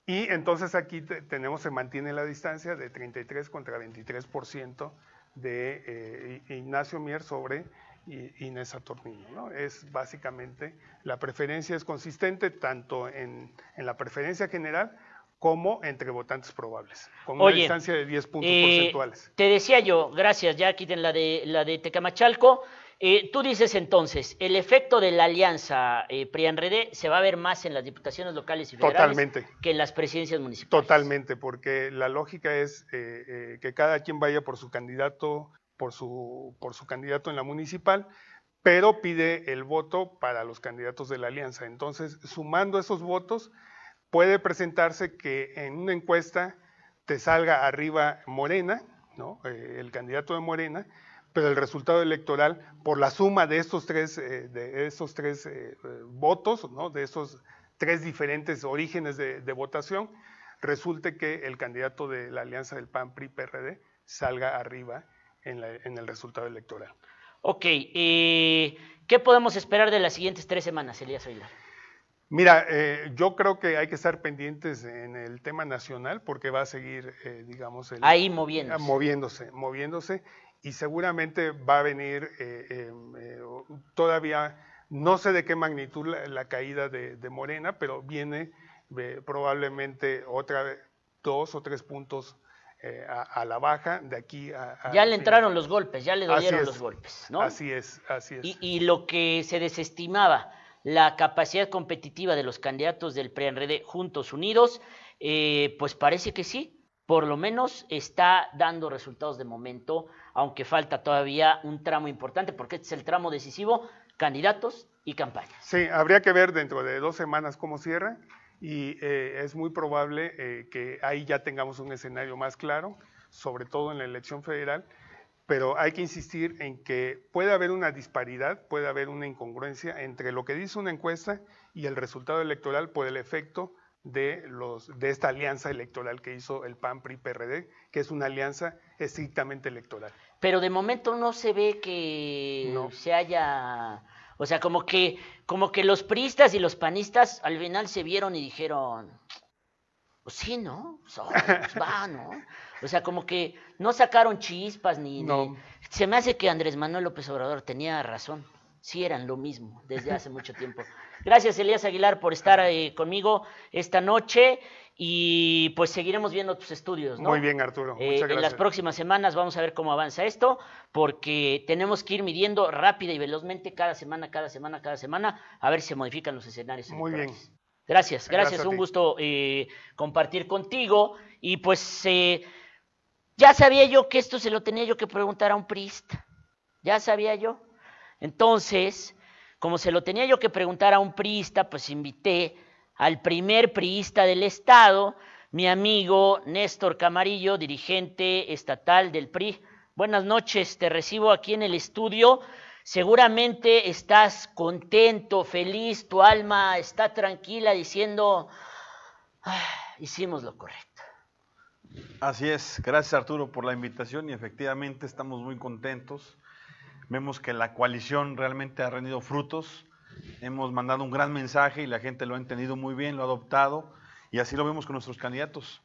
Y entonces aquí tenemos, se mantiene la distancia de 33 contra 23% de eh, Ignacio Mier sobre Inés Saturnino. ¿no? Es básicamente, la preferencia es consistente tanto en, la preferencia general como entre votantes probables, con una distancia de 10 puntos eh, porcentuales. Te decía yo, gracias, ya quiten la de, la de Tecamachalco, eh, tú dices entonces, el efecto de la alianza eh, PRI-ANREDE se va a ver más en las diputaciones locales y federales que en las presidencias municipales. Totalmente, porque la lógica es eh, eh, que cada quien vaya por su candidato, por su, por su candidato en la municipal, pero pide el voto para los candidatos de la alianza. Entonces, sumando esos votos, puede presentarse que en una encuesta te salga arriba Morena, ¿no? el candidato de Morena, pero el resultado electoral, por la suma de estos tres, eh, de esos tres eh, votos, ¿no? de, esos, tres diferentes orígenes de, votación, resulte que el candidato de la alianza del PAN PRI PRD salga arriba en, el resultado electoral. Ok, eh, ¿qué podemos esperar de las siguientes tres semanas, Elías Aguilar? Mira, eh, yo creo que hay que estar pendientes en el tema nacional porque va a seguir, eh, digamos, ahí moviéndose. moviéndose, moviéndose y seguramente va a venir em, todavía, no sé de qué magnitud la, caída de, Morena, pero viene probablemente otra vez dos o tres puntos a, la baja de aquí a... ya le entraron los golpes, ya le dolieron los golpes, ¿no? Así es, así es. Y, y lo que se desestimaba la capacidad competitiva de los candidatos del PRI-RD Juntos Unidos, eh, pues parece que sí, por lo menos está dando resultados de momento, aunque falta todavía un tramo importante, porque este es el tramo decisivo, candidatos y campañas. Sí, habría que ver dentro de dos semanas cómo cierra y eh, es muy probable eh, que ahí ya tengamos un escenario más claro, sobre todo en la elección federal, pero hay que insistir en que puede haber una disparidad, puede haber una incongruencia entre lo que dice una encuesta y el resultado electoral por el efecto de, los, de esta alianza electoral que hizo el PAN PRI PRD, que es una alianza estrictamente electoral. Pero de momento no se ve que se haya, o sea, como que como que los priistas y los panistas al final se vieron y dijeron, pues sí, ¿no? Pues va, [laughs] ¿no? O sea, como que no sacaron chispas ni, Se me hace que Andrés Manuel López Obrador tenía razón. Sí eran lo mismo desde hace mucho tiempo. Gracias, Elías Aguilar, por estar eh, conmigo esta noche y pues seguiremos viendo tus estudios, ¿no? Muy bien, Arturo. Eh, Muchas gracias. En las próximas semanas vamos a ver cómo avanza esto, porque tenemos que ir midiendo rápida y velozmente cada semana, cada semana, cada semana, a ver si se modifican los escenarios. Muy bien. Gracias, gracias, un gusto eh, compartir contigo. Y pues eh, ya sabía yo que esto se lo tenía yo que preguntar a un priista, ya sabía yo. Entonces, como se lo tenía yo que preguntar a un priista, pues invité al primer priista del Estado, mi amigo Néstor Camarillo, dirigente estatal del PRI. Buenas noches, te recibo aquí en el estudio. Seguramente estás contento, feliz, tu alma está tranquila diciendo, ah, hicimos lo correcto. Así es, gracias Arturo por la invitación y efectivamente estamos muy contentos. Vemos que la coalición realmente ha rendido frutos. Hemos mandado un gran mensaje y la gente lo ha entendido muy bien, lo ha adoptado y así lo vemos con nuestros candidatos.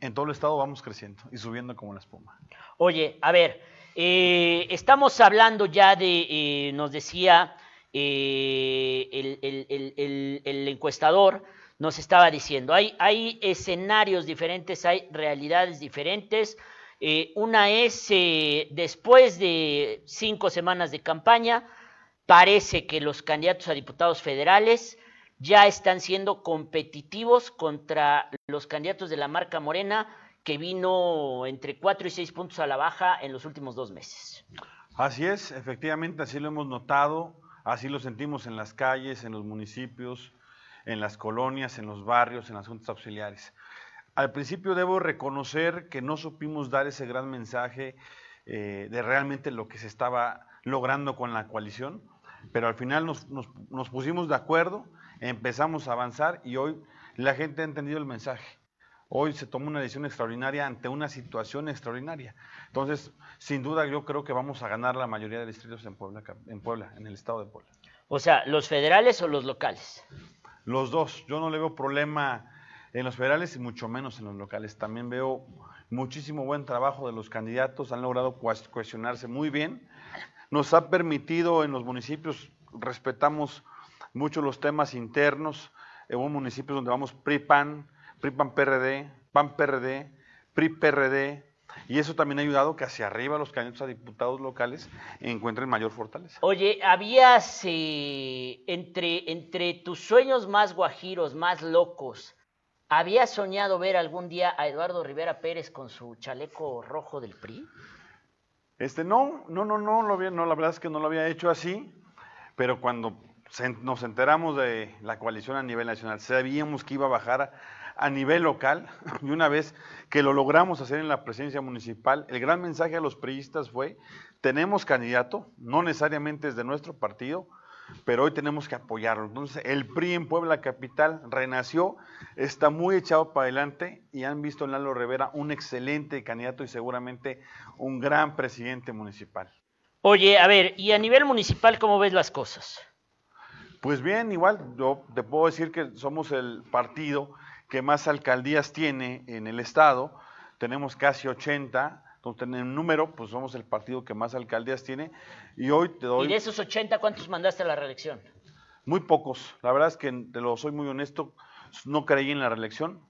En todo el estado vamos creciendo y subiendo como la espuma. Oye, a ver, eh, estamos hablando ya de, eh, nos decía eh, el, encuestador, nos estaba diciendo, hay, hay escenarios diferentes, hay realidades diferentes. Una es, después de cinco semanas de campaña, parece que los candidatos a diputados federales ya están siendo competitivos contra los candidatos de la marca Morena que vino entre 4 y 6 puntos a la baja en los últimos dos meses. Así es, efectivamente así lo hemos notado, así lo sentimos en las calles, en los municipios, en las colonias, en los barrios, en las juntas auxiliares. Al principio debo reconocer que no supimos dar ese gran mensaje eh, de realmente lo que se estaba logrando con la coalición, pero al final nos, nos pusimos de acuerdo, empezamos a avanzar y hoy la gente ha entendido el mensaje. Hoy se toma una decisión extraordinaria ante una situación extraordinaria. Entonces, sin duda, yo creo que vamos a ganar la mayoría de distritos en Puebla, en Puebla, en el estado de Puebla. O sea, ¿los federales o los locales? Los dos. Yo no le veo problema en los federales y mucho menos en los locales. También veo muchísimo buen trabajo de los candidatos. Han logrado cuestionarse muy bien. Nos ha permitido en los municipios, respetamos mucho los temas internos. Hubo municipios donde vamos PRI-PAN, PRI-PAN-PRD, PAN-PRD, PRI-PRD, y eso también ha ayudado que hacia arriba los candidatos a diputados locales encuentren mayor fortaleza. Oye, ¿habías eh, entre, entre tus sueños más guajiros, más locos, ¿habías soñado ver algún día a Eduardo Rivera Pérez con su chaleco rojo del PRI? Este, no, no, no, no, lo había, no, la verdad es que no lo había hecho así, pero cuando nos enteramos de la coalición a nivel nacional, sabíamos que iba a bajar a nivel local, [laughs] y una vez que lo logramos hacer en la presidencia municipal, el gran mensaje a los priistas fue, tenemos candidato, no necesariamente es de nuestro partido, pero hoy tenemos que apoyarlo. Entonces, el PRI en Puebla Capital renació, está muy echado para adelante y han visto en Lalo Rivera un excelente candidato y seguramente un gran presidente municipal. Oye, a ver, y a nivel municipal, ¿cómo ves las cosas? Pues bien, igual, yo te puedo decir que somos el partido que más alcaldías tiene en el estado, tenemos casi 80, entonces en número, pues somos el partido que más alcaldías tiene, y hoy te doy... ¿Y de esos 80 cuántos mandaste a la reelección? Muy pocos, la verdad es que te lo soy muy honesto, no creí en la reelección,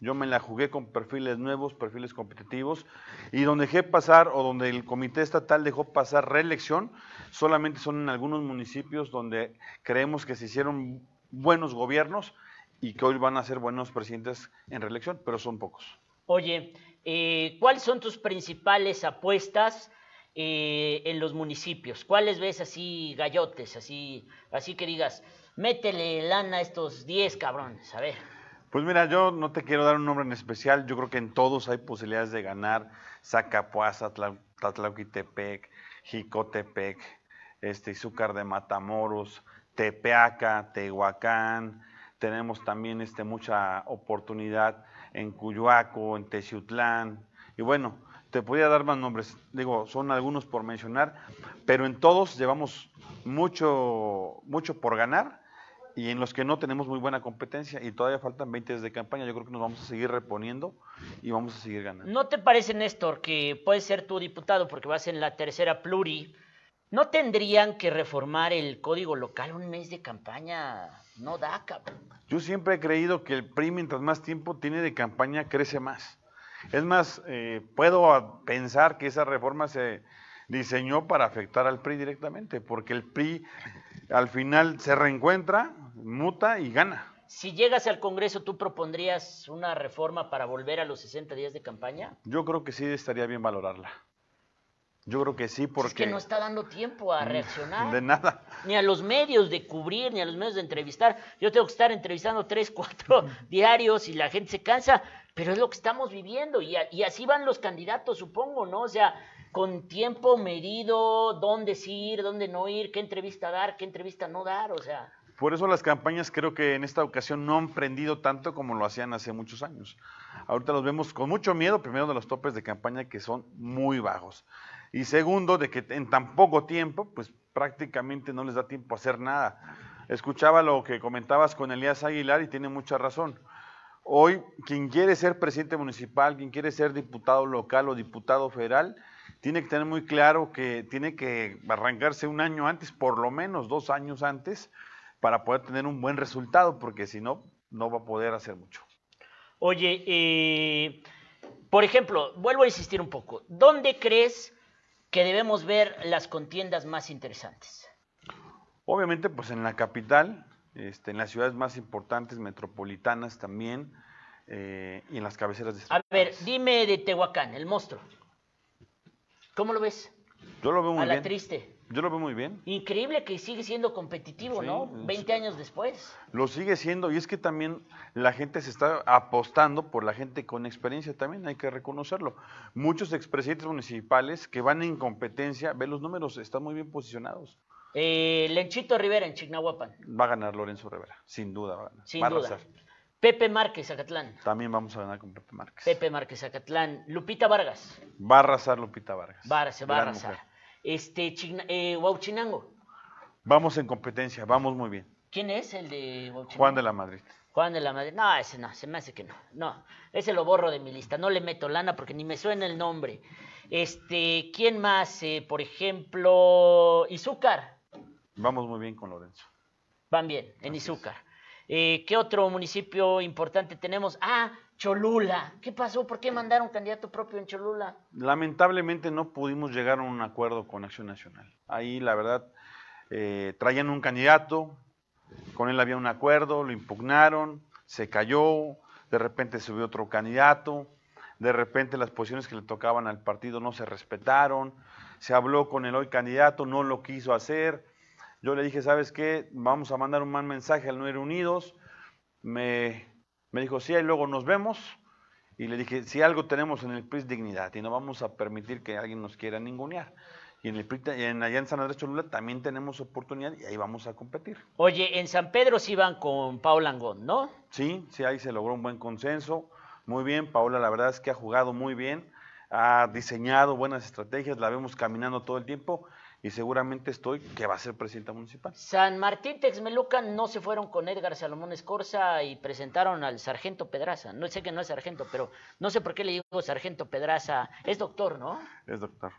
yo me la jugué con perfiles nuevos, perfiles competitivos, y donde dejé pasar, o donde el comité estatal dejó pasar reelección, solamente son en algunos municipios donde creemos que se hicieron buenos gobiernos, y que hoy van a ser buenos presidentes en reelección, pero son pocos. Oye, eh, ¿cuáles son tus principales apuestas eh, en los municipios? ¿Cuáles ves así gallotes, así, así que digas, métele lana a estos 10 cabrones, a ver? Pues mira, yo no te quiero dar un nombre en especial, yo creo que en todos hay posibilidades de ganar, Zacapuaza, Tatlauquitepec, Jicotepec, este, Izúcar de Matamoros, Tepeaca, Tehuacán, tenemos también este, mucha oportunidad en Cuyoaco, en Teciutlán, y bueno, te podría dar más nombres, digo, son algunos por mencionar, pero en todos llevamos mucho, mucho por ganar y en los que no tenemos muy buena competencia y todavía faltan 20 días de campaña, yo creo que nos vamos a seguir reponiendo y vamos a seguir ganando. ¿No te parece, Néstor, que puedes ser tu diputado porque vas en la tercera pluri? ¿No tendrían que reformar el código local un mes de campaña? No da, cabrón. Yo siempre he creído que el PRI, mientras más tiempo tiene de campaña, crece más. Es más, eh, puedo pensar que esa reforma se diseñó para afectar al PRI directamente, porque el PRI al final se reencuentra, muta y gana. Si llegas al Congreso, ¿tú propondrías una reforma para volver a los 60 días de campaña? Yo creo que sí estaría bien valorarla. Yo creo que sí, porque... Es que no está dando tiempo a mm, reaccionar. De nada. Ni a los medios de cubrir, ni a los medios de entrevistar. Yo tengo que estar entrevistando tres, cuatro [laughs] diarios y la gente se cansa, pero es lo que estamos viviendo y, y así van los candidatos, supongo, ¿no? O sea, con tiempo medido, dónde sí ir, dónde no ir, qué entrevista dar, qué entrevista no dar, o sea... Por eso las campañas creo que en esta ocasión no han prendido tanto como lo hacían hace muchos años. Ahorita los vemos con mucho miedo, primero de los topes de campaña que son muy bajos. Y segundo, de que en tan poco tiempo, pues prácticamente no les da tiempo a hacer nada. Escuchaba lo que comentabas con Elías Aguilar y tiene mucha razón. Hoy, quien quiere ser presidente municipal, quien quiere ser diputado local o diputado federal, tiene que tener muy claro que tiene que arrancarse un año antes, por lo menos dos años antes, para poder tener un buen resultado, porque si no, no va a poder hacer mucho. Oye, eh, por ejemplo, vuelvo a insistir un poco, ¿dónde crees que debemos ver las contiendas más interesantes? Obviamente, pues en la capital, este, en las ciudades más importantes, metropolitanas también, eh, y en las cabeceras de A ver, dime de Tehuacán, el monstruo. ¿Cómo lo ves? Yo lo veo muy a bien. la triste. Yo lo veo muy bien. Increíble que sigue siendo competitivo, ¿no? 20 años después. Lo sigue siendo y es que también la gente se está apostando por la gente con experiencia también, hay que reconocerlo. Muchos expresidentes municipales que van en competencia, ve los números, están muy bien posicionados. Eh, Lenchito Rivera en Chignahuapan. Va a ganar Lorenzo Rivera, sin duda va a ganar. Sin duda. Pepe Márquez, Zacatlán. También vamos a ganar con Pepe Márquez. Pepe Márquez, Zacatlán. Lupita Vargas. Va a arrasar Lupita Vargas. Va, va a arrasar. Este, eh, Vamos en competencia, vamos muy bien. ¿Quién es el de Juan de la Madrid. Juan de la Madrid. No, ese no, se me hace que no. No, ese lo borro de mi lista. No le meto lana porque ni me suena el nombre. Este, ¿quién más? Eh, por ejemplo, Izúcar. Vamos muy bien con Lorenzo. Van bien, en Izúcar. Eh, ¿Qué otro municipio importante tenemos? Ah, Cholula. ¿Qué pasó? ¿Por qué mandaron candidato propio en Cholula? Lamentablemente no pudimos llegar a un acuerdo con Acción Nacional. Ahí, la verdad, eh, traían un candidato, con él había un acuerdo, lo impugnaron, se cayó, de repente subió otro candidato, de repente las posiciones que le tocaban al partido no se respetaron, se habló con el hoy candidato, no lo quiso hacer, yo le dije, ¿sabes qué? Vamos a mandar un mal mensaje al Nueve Unidos. Me, me dijo, sí, y luego nos vemos. Y le dije, si algo tenemos en el PRI dignidad y no vamos a permitir que alguien nos quiera ningunear. Y en, el, en allá en San Andrés Cholula también tenemos oportunidad y ahí vamos a competir. Oye, en San Pedro sí van con Paula Angón, ¿no? Sí, sí, ahí se logró un buen consenso. Muy bien, Paula, la verdad es que ha jugado muy bien, ha diseñado buenas estrategias, la vemos caminando todo el tiempo y seguramente estoy que va a ser presidenta municipal. San Martín Texmeluca no se fueron con Edgar Salomón Escorza y presentaron al sargento Pedraza. No sé que no es sargento, pero no sé por qué le digo sargento Pedraza. Es doctor, ¿no? Es doctor.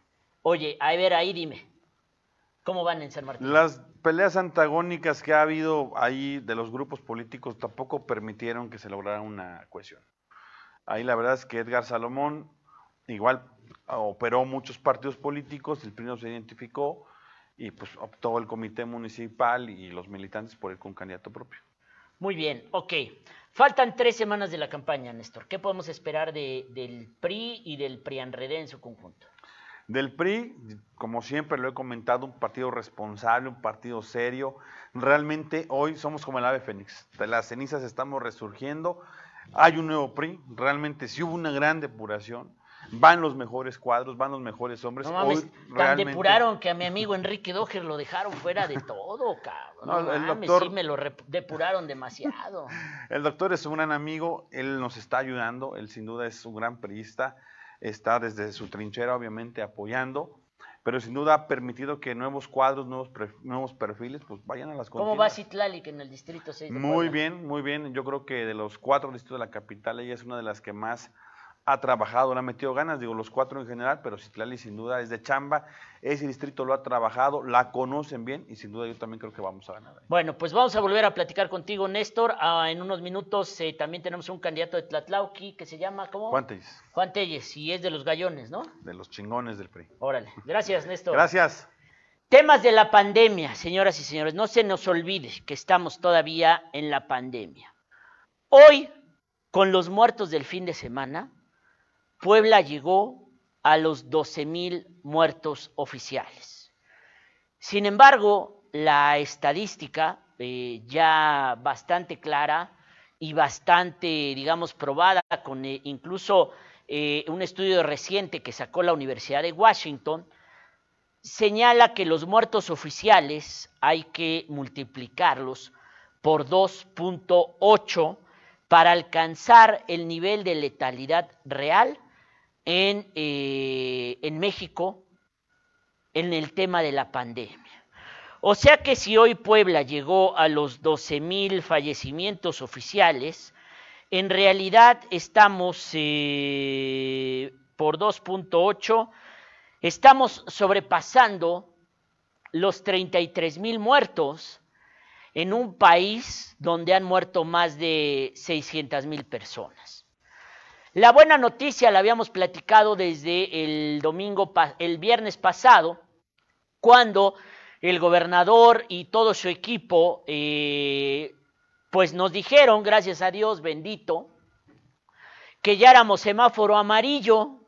Oye, a ver, ahí dime. ¿Cómo van en San Martín? Las peleas antagónicas que ha habido ahí de los grupos políticos tampoco permitieron que se lograra una cohesión. Ahí la verdad es que Edgar Salomón igual operó muchos partidos políticos, el PRI se identificó y pues optó el comité municipal y los militantes por ir con candidato propio. Muy bien, ok. Faltan tres semanas de la campaña, Néstor. ¿Qué podemos esperar de, del PRI y del PRIANRED en su conjunto? Del PRI, como siempre lo he comentado, un partido responsable, un partido serio. Realmente hoy somos como el ave fénix. De las cenizas estamos resurgiendo. Hay un nuevo PRI. Realmente sí hubo una gran depuración van los mejores cuadros, van los mejores hombres. No mames, tan depuraron que a mi amigo Enrique Doger lo dejaron fuera de todo, cabrón. No, el doctor... sí me lo depuraron demasiado. [laughs] El doctor es un gran amigo, él nos está ayudando, él sin duda es un gran periodista, está desde su trinchera obviamente apoyando pero sin duda ha permitido que nuevos cuadros, nuevos, nuevos perfiles, pues vayan a las ¿Cómo va Citlalic en el distrito 6? muy bien, muy bien. Yo creo que de los cuatro distritos de la capital, ella es una de las que más ha trabajado, le ha metido ganas, digo los cuatro en general, pero Citlali sin duda es de chamba, ese distrito lo ha trabajado, la conocen bien y sin duda yo también creo que vamos a ganar. Bueno, pues vamos a volver a platicar contigo, Néstor. Ah, en unos minutos eh, también tenemos un candidato de Tlatlauqui que se llama, ¿cómo? Juan Telles. Juan Telles, y es de los gallones, ¿no? De los chingones del PRI. Órale, gracias, Néstor. Gracias. Temas de la pandemia, señoras y señores, no se nos olvide que estamos todavía en la pandemia. Hoy, con los muertos del fin de semana, Puebla llegó a los 12 mil muertos oficiales. Sin embargo, la estadística eh, ya bastante clara y bastante, digamos, probada con eh, incluso eh, un estudio reciente que sacó la Universidad de Washington, señala que los muertos oficiales hay que multiplicarlos por 2.8 para alcanzar el nivel de letalidad real en, eh, en México en el tema de la pandemia. O sea que si hoy Puebla llegó a los 12 mil fallecimientos oficiales, en realidad estamos eh, por 2.8, estamos sobrepasando los 33 mil muertos en un país donde han muerto más de 600 mil personas. La buena noticia la habíamos platicado desde el domingo, el viernes pasado, cuando el gobernador y todo su equipo, eh, pues nos dijeron, gracias a Dios bendito, que ya éramos semáforo amarillo.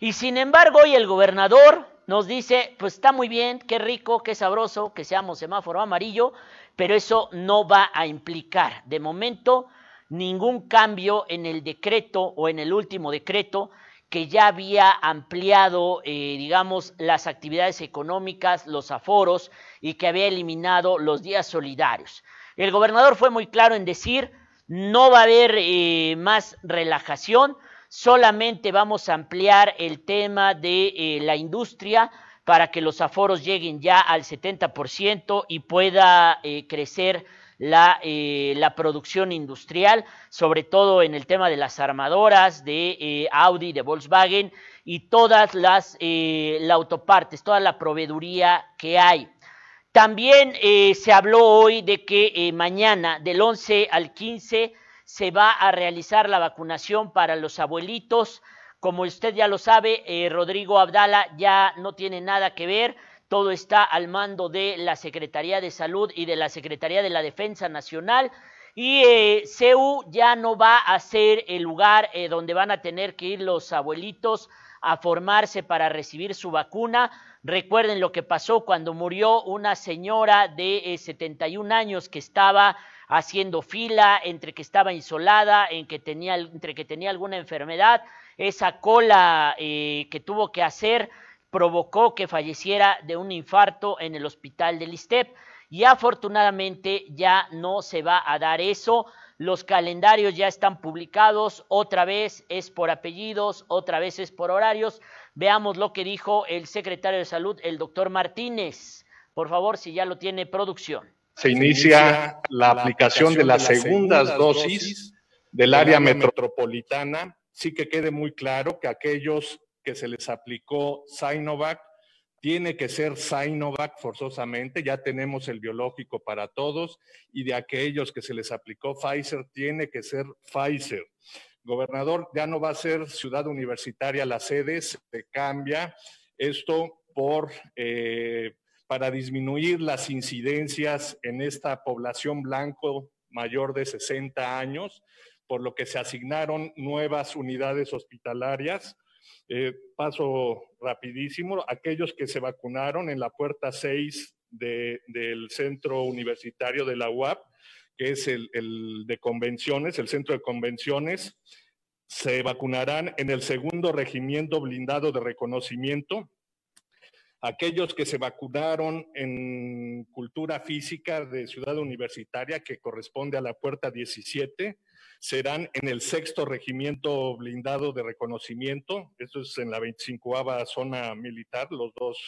Y sin embargo, hoy el gobernador nos dice, pues está muy bien, qué rico, qué sabroso que seamos semáforo amarillo, pero eso no va a implicar de momento ningún cambio en el decreto o en el último decreto que ya había ampliado, eh, digamos, las actividades económicas, los aforos y que había eliminado los días solidarios. El gobernador fue muy claro en decir, no va a haber eh, más relajación, solamente vamos a ampliar el tema de eh, la industria para que los aforos lleguen ya al 70% y pueda crecer la, eh, la, producción industrial, sobre todo en el tema de las armadoras de eh, Audi, de Volkswagen y todas las eh, la autopartes, toda la proveeduría que hay. También se habló hoy de que mañana, del 11 al 15, se va a realizar la vacunación para los abuelitos. Como usted ya lo sabe, Rodrigo Abdala ya no tiene nada que ver todo está al mando de la Secretaría de Salud y de la Secretaría de la Defensa Nacional. Y eh, CEU ya no va a ser el lugar eh, donde van a tener que ir los abuelitos a formarse para recibir su vacuna. Recuerden lo que pasó cuando murió una señora de 71 eh, años que estaba haciendo fila, entre que estaba insolada, entre que tenía alguna enfermedad, esa cola que tuvo que hacer provocó que falleciera de un infarto en el hospital del ISTEP y afortunadamente ya no se va a dar eso. Los calendarios ya están publicados, otra vez es por apellidos, otra vez es por horarios. Veamos lo que dijo el secretario de Salud, el doctor Martínez. Por favor, si ya lo tiene producción. Se inicia la aplicación de las segundas dosis del área metropolitana. Sí que quede muy claro que aquellos que se les aplicó Sinovac. Tiene que ser Sinovac forzosamente, ya tenemos el biológico para todos, y de aquellos que se les aplicó Pfizer, tiene que ser Pfizer. Gobernador, ya no va a ser ciudad universitaria la sede, se cambia. Esto por, eh, para disminuir las incidencias en esta población blanco mayor de 60 años, por lo que se asignaron nuevas unidades hospitalarias eh, paso rapidísimo, aquellos que se vacunaron en la puerta 6 del centro universitario de la UAP, que es el, el de convenciones, el centro de convenciones, se vacunarán en el segundo regimiento blindado de reconocimiento. Aquellos que se vacunaron en cultura física de Ciudad Universitaria, que corresponde a la puerta 17, serán en el sexto regimiento blindado de reconocimiento, esto es en la 25 zona militar, los dos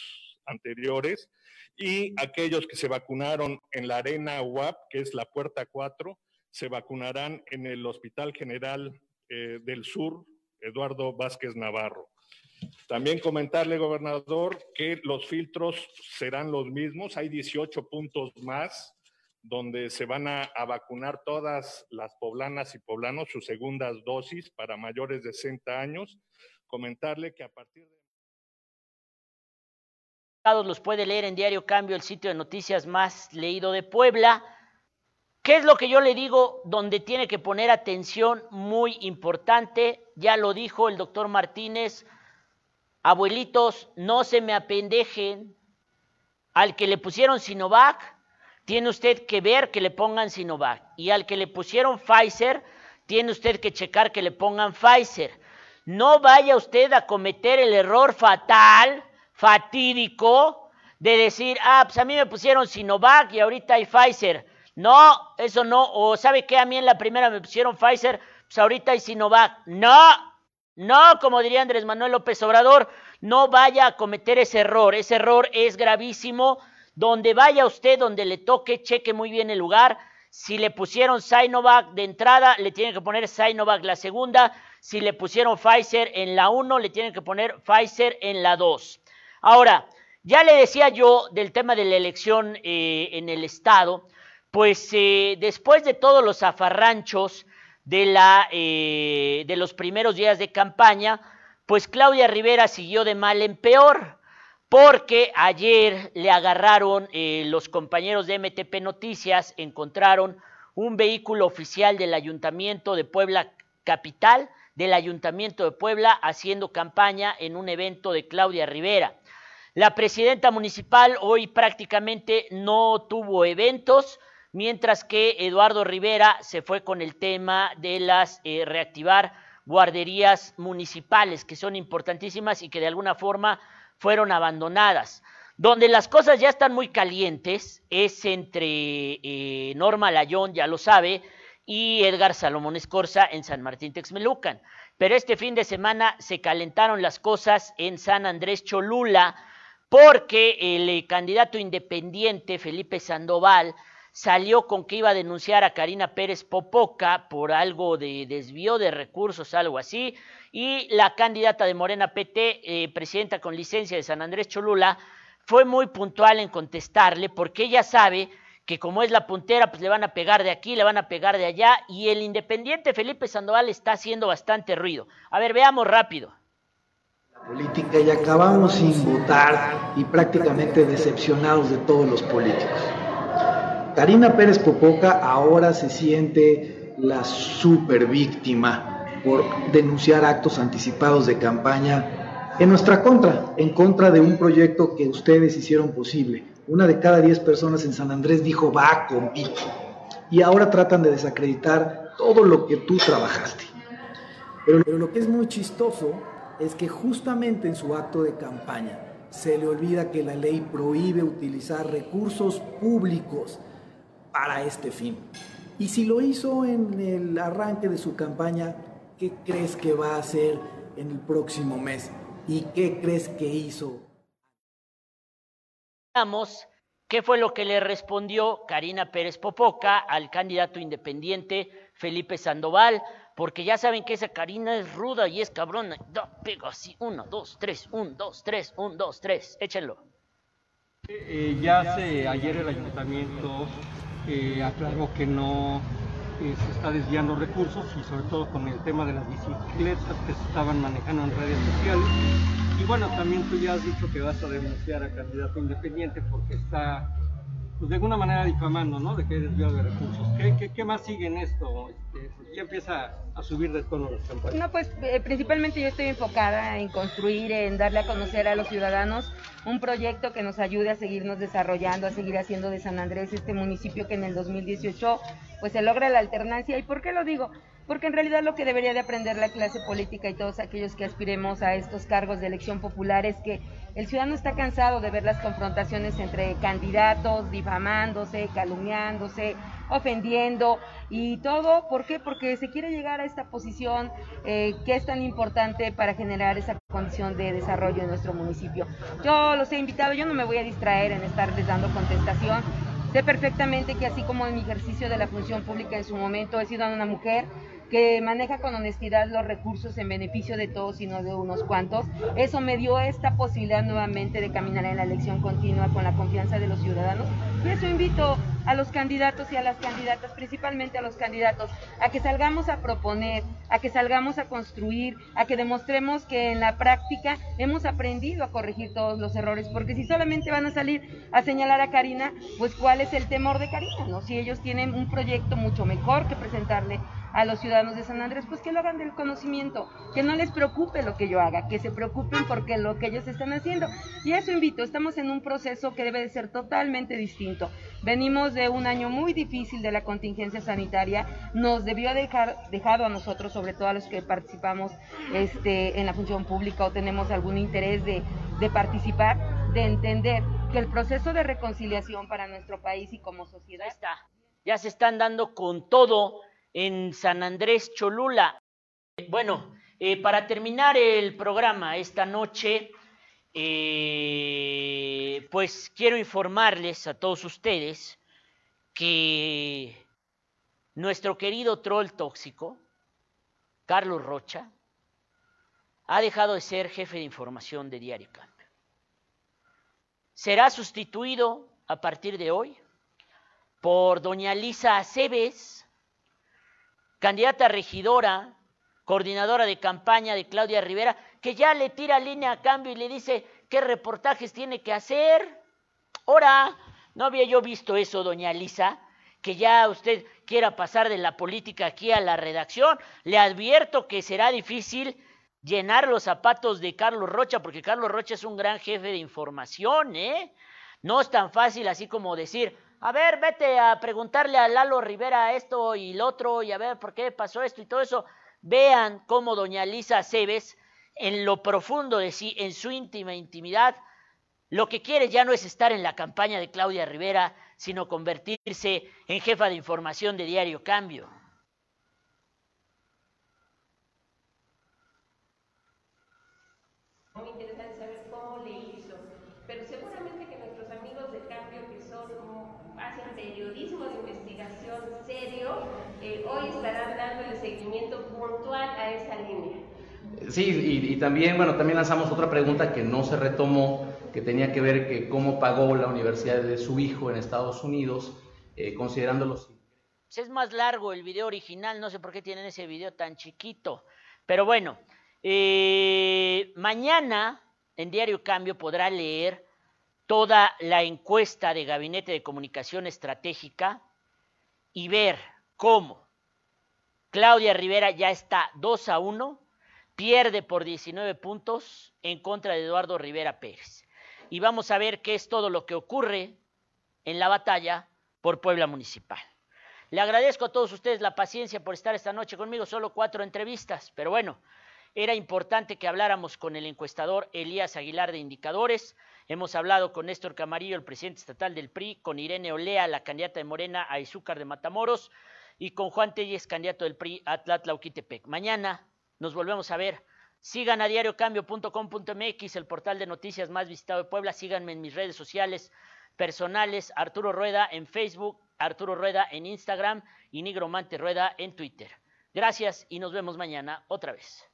anteriores, y aquellos que se vacunaron en la arena UAP, que es la puerta 4, se vacunarán en el Hospital General eh, del Sur, Eduardo Vázquez Navarro. También comentarle, gobernador, que los filtros serán los mismos, hay 18 puntos más donde se van a, vacunar todas las poblanas y poblanos sus segundas dosis para mayores de 60 años. Comentarle que a partir de los puede leer en Diario Cambio, el sitio de noticias más leído de Puebla. ¿Qué es lo que yo le digo donde tiene que poner atención muy importante? Ya lo dijo el doctor Martínez. Abuelitos, no se me apendejen. Al que le pusieron Sinovac, tiene usted que ver que le pongan Sinovac. Y al que le pusieron Pfizer, tiene usted que checar que le pongan Pfizer. No vaya usted a cometer el error fatal, fatídico, de decir, ah, pues a mí me pusieron Sinovac y ahorita hay Pfizer. No, eso no. O sabe que a mí en la primera me pusieron Pfizer, pues ahorita hay Sinovac. No, no, como diría Andrés Manuel López Obrador, no vaya a cometer ese error. Ese error es gravísimo donde vaya usted, donde le toque, cheque muy bien el lugar. Si le pusieron Sinovac de entrada, le tienen que poner Sinovac la segunda. Si le pusieron Pfizer en la 1, le tienen que poner Pfizer en la 2. Ahora, ya le decía yo del tema de la elección eh, en el Estado, pues eh, después de todos los afarranchos de, la, eh, de los primeros días de campaña, pues Claudia Rivera siguió de mal en peor porque ayer le agarraron eh, los compañeros de MTP Noticias, encontraron un vehículo oficial del Ayuntamiento de Puebla Capital, del Ayuntamiento de Puebla, haciendo campaña en un evento de Claudia Rivera. La presidenta municipal hoy prácticamente no tuvo eventos, mientras que Eduardo Rivera se fue con el tema de las eh, reactivar guarderías municipales, que son importantísimas y que de alguna forma fueron abandonadas. Donde las cosas ya están muy calientes es entre eh, Norma Layón, ya lo sabe, y Edgar Salomón Escorza en San Martín Texmelucan. Pero este fin de semana se calentaron las cosas en San Andrés Cholula porque el eh, candidato independiente Felipe Sandoval salió con que iba a denunciar a Karina Pérez Popoca por algo de desvío de recursos, algo así, y la candidata de Morena PT, eh, presidenta con licencia de San Andrés Cholula, fue muy puntual en contestarle porque ella sabe que como es la puntera, pues le van a pegar de aquí, le van a pegar de allá, y el independiente Felipe Sandoval está haciendo bastante ruido. A ver, veamos rápido. Política y acabamos sin votar y prácticamente decepcionados de todos los políticos. Karina Pérez Popoca ahora se siente la super víctima por denunciar actos anticipados de campaña en nuestra contra, en contra de un proyecto que ustedes hicieron posible. Una de cada diez personas en San Andrés dijo va con Vicky. Y ahora tratan de desacreditar todo lo que tú trabajaste. Pero, pero lo que es muy chistoso es que justamente en su acto de campaña, se le olvida que la ley prohíbe utilizar recursos públicos para este fin. Y si lo hizo en el arranque de su campaña, ¿qué crees que va a hacer en el próximo mes? ¿Y qué crees que hizo? Veamos qué fue lo que le respondió Karina Pérez Popoca al candidato independiente Felipe Sandoval, porque ya saben que esa Karina es ruda y es cabrona. Da, pega así, uno, dos, tres, un, dos, tres, un, dos, tres, échenlo. Eh, ya hace ayer el ayuntamiento eh, aclaró que no eh, se está desviando recursos y sobre todo con el tema de las bicicletas que se estaban manejando en redes sociales. Y bueno, también tú ya has dicho que vas a denunciar a candidato independiente porque está pues de alguna manera difamando, ¿no? De que hay desvío de recursos. ¿Qué, qué, qué más sigue en esto? Este, ya empieza a subir de tono las campañas. No, pues eh, principalmente yo estoy enfocada en construir, en darle a conocer a los ciudadanos un proyecto que nos ayude a seguirnos desarrollando, a seguir haciendo de San Andrés este municipio que en el 2018 pues se logra la alternancia. ¿Y por qué lo digo? Porque en realidad lo que debería de aprender la clase política y todos aquellos que aspiremos a estos cargos de elección popular es que el ciudadano está cansado de ver las confrontaciones entre candidatos, difamándose, calumniándose, ofendiendo y todo. ¿Por qué? Porque se quiere llegar a esta posición eh, que es tan importante para generar esa condición de desarrollo en nuestro municipio. Yo los he invitado, yo no me voy a distraer en estarles dando contestación. Sé perfectamente que así como en mi ejercicio de la función pública en su momento he sido una mujer, que maneja con honestidad los recursos en beneficio de todos y no de unos cuantos. Eso me dio esta posibilidad nuevamente de caminar en la elección continua con la confianza de los ciudadanos. Y eso invito a los candidatos y a las candidatas, principalmente a los candidatos, a que salgamos a proponer, a que salgamos a construir, a que demostremos que en la práctica hemos aprendido a corregir todos los errores, porque si solamente van a salir a señalar a Karina, pues cuál es el temor de Karina, ¿no? Si ellos tienen un proyecto mucho mejor que presentarle a los ciudadanos de San Andrés, pues que lo hagan del conocimiento, que no les preocupe lo que yo haga, que se preocupen porque lo que ellos están haciendo. Y eso invito, estamos en un proceso que debe de ser totalmente distinto. Venimos de un año muy difícil de la contingencia sanitaria, nos debió dejar dejado a nosotros, sobre todo a los que participamos este, en la función pública o tenemos algún interés de, de participar, de entender que el proceso de reconciliación para nuestro país y como sociedad... está. Ya se están dando con todo en San Andrés Cholula. Bueno, eh, para terminar el programa esta noche, eh, pues quiero informarles a todos ustedes que nuestro querido troll tóxico, Carlos Rocha, ha dejado de ser jefe de información de Diario Cambio. Será sustituido a partir de hoy por doña Lisa Aceves, candidata regidora, coordinadora de campaña de Claudia Rivera, que ya le tira línea a cambio y le dice qué reportajes tiene que hacer. Ahora, no había yo visto eso, doña Lisa, que ya usted quiera pasar de la política aquí a la redacción. Le advierto que será difícil llenar los zapatos de Carlos Rocha, porque Carlos Rocha es un gran jefe de información, ¿eh? No es tan fácil así como decir, a ver, vete a preguntarle a Lalo Rivera esto y lo otro y a ver por qué pasó esto y todo eso. Vean cómo doña Lisa Cebes, en lo profundo de sí, en su íntima intimidad, lo que quiere ya no es estar en la campaña de Claudia Rivera, sino convertirse en jefa de información de Diario Cambio. a esa línea. Sí, y, también, bueno, también lanzamos otra pregunta que no se retomó, que tenía que ver que cómo pagó la universidad de su hijo en Estados Unidos, eh, considerando los... Pues es más largo el video original, no sé por qué tienen ese video tan chiquito, pero bueno, eh, mañana en Diario Cambio podrá leer toda la encuesta de Gabinete de Comunicación Estratégica y ver cómo Claudia Rivera ya está 2 a 1, pierde por 19 puntos en contra de Eduardo Rivera Pérez. Y vamos a ver qué es todo lo que ocurre en la batalla por Puebla Municipal. Le agradezco a todos ustedes la paciencia por estar esta noche conmigo, solo cuatro entrevistas, pero bueno, era importante que habláramos con el encuestador Elías Aguilar de Indicadores. Hemos hablado con Néstor Camarillo, el presidente estatal del PRI, con Irene Olea, la candidata de Morena a Izúcar de Matamoros, y con Juan Telles, candidato del PRI a Tlatlauquitepec. Mañana nos volvemos a ver. Sigan a diariocambio.com.mx, el portal de noticias más visitado de Puebla. Síganme en mis redes sociales personales, Arturo Rueda en Facebook, Arturo Rueda en Instagram y Nigromante Rueda en Twitter. Gracias y nos vemos mañana otra vez.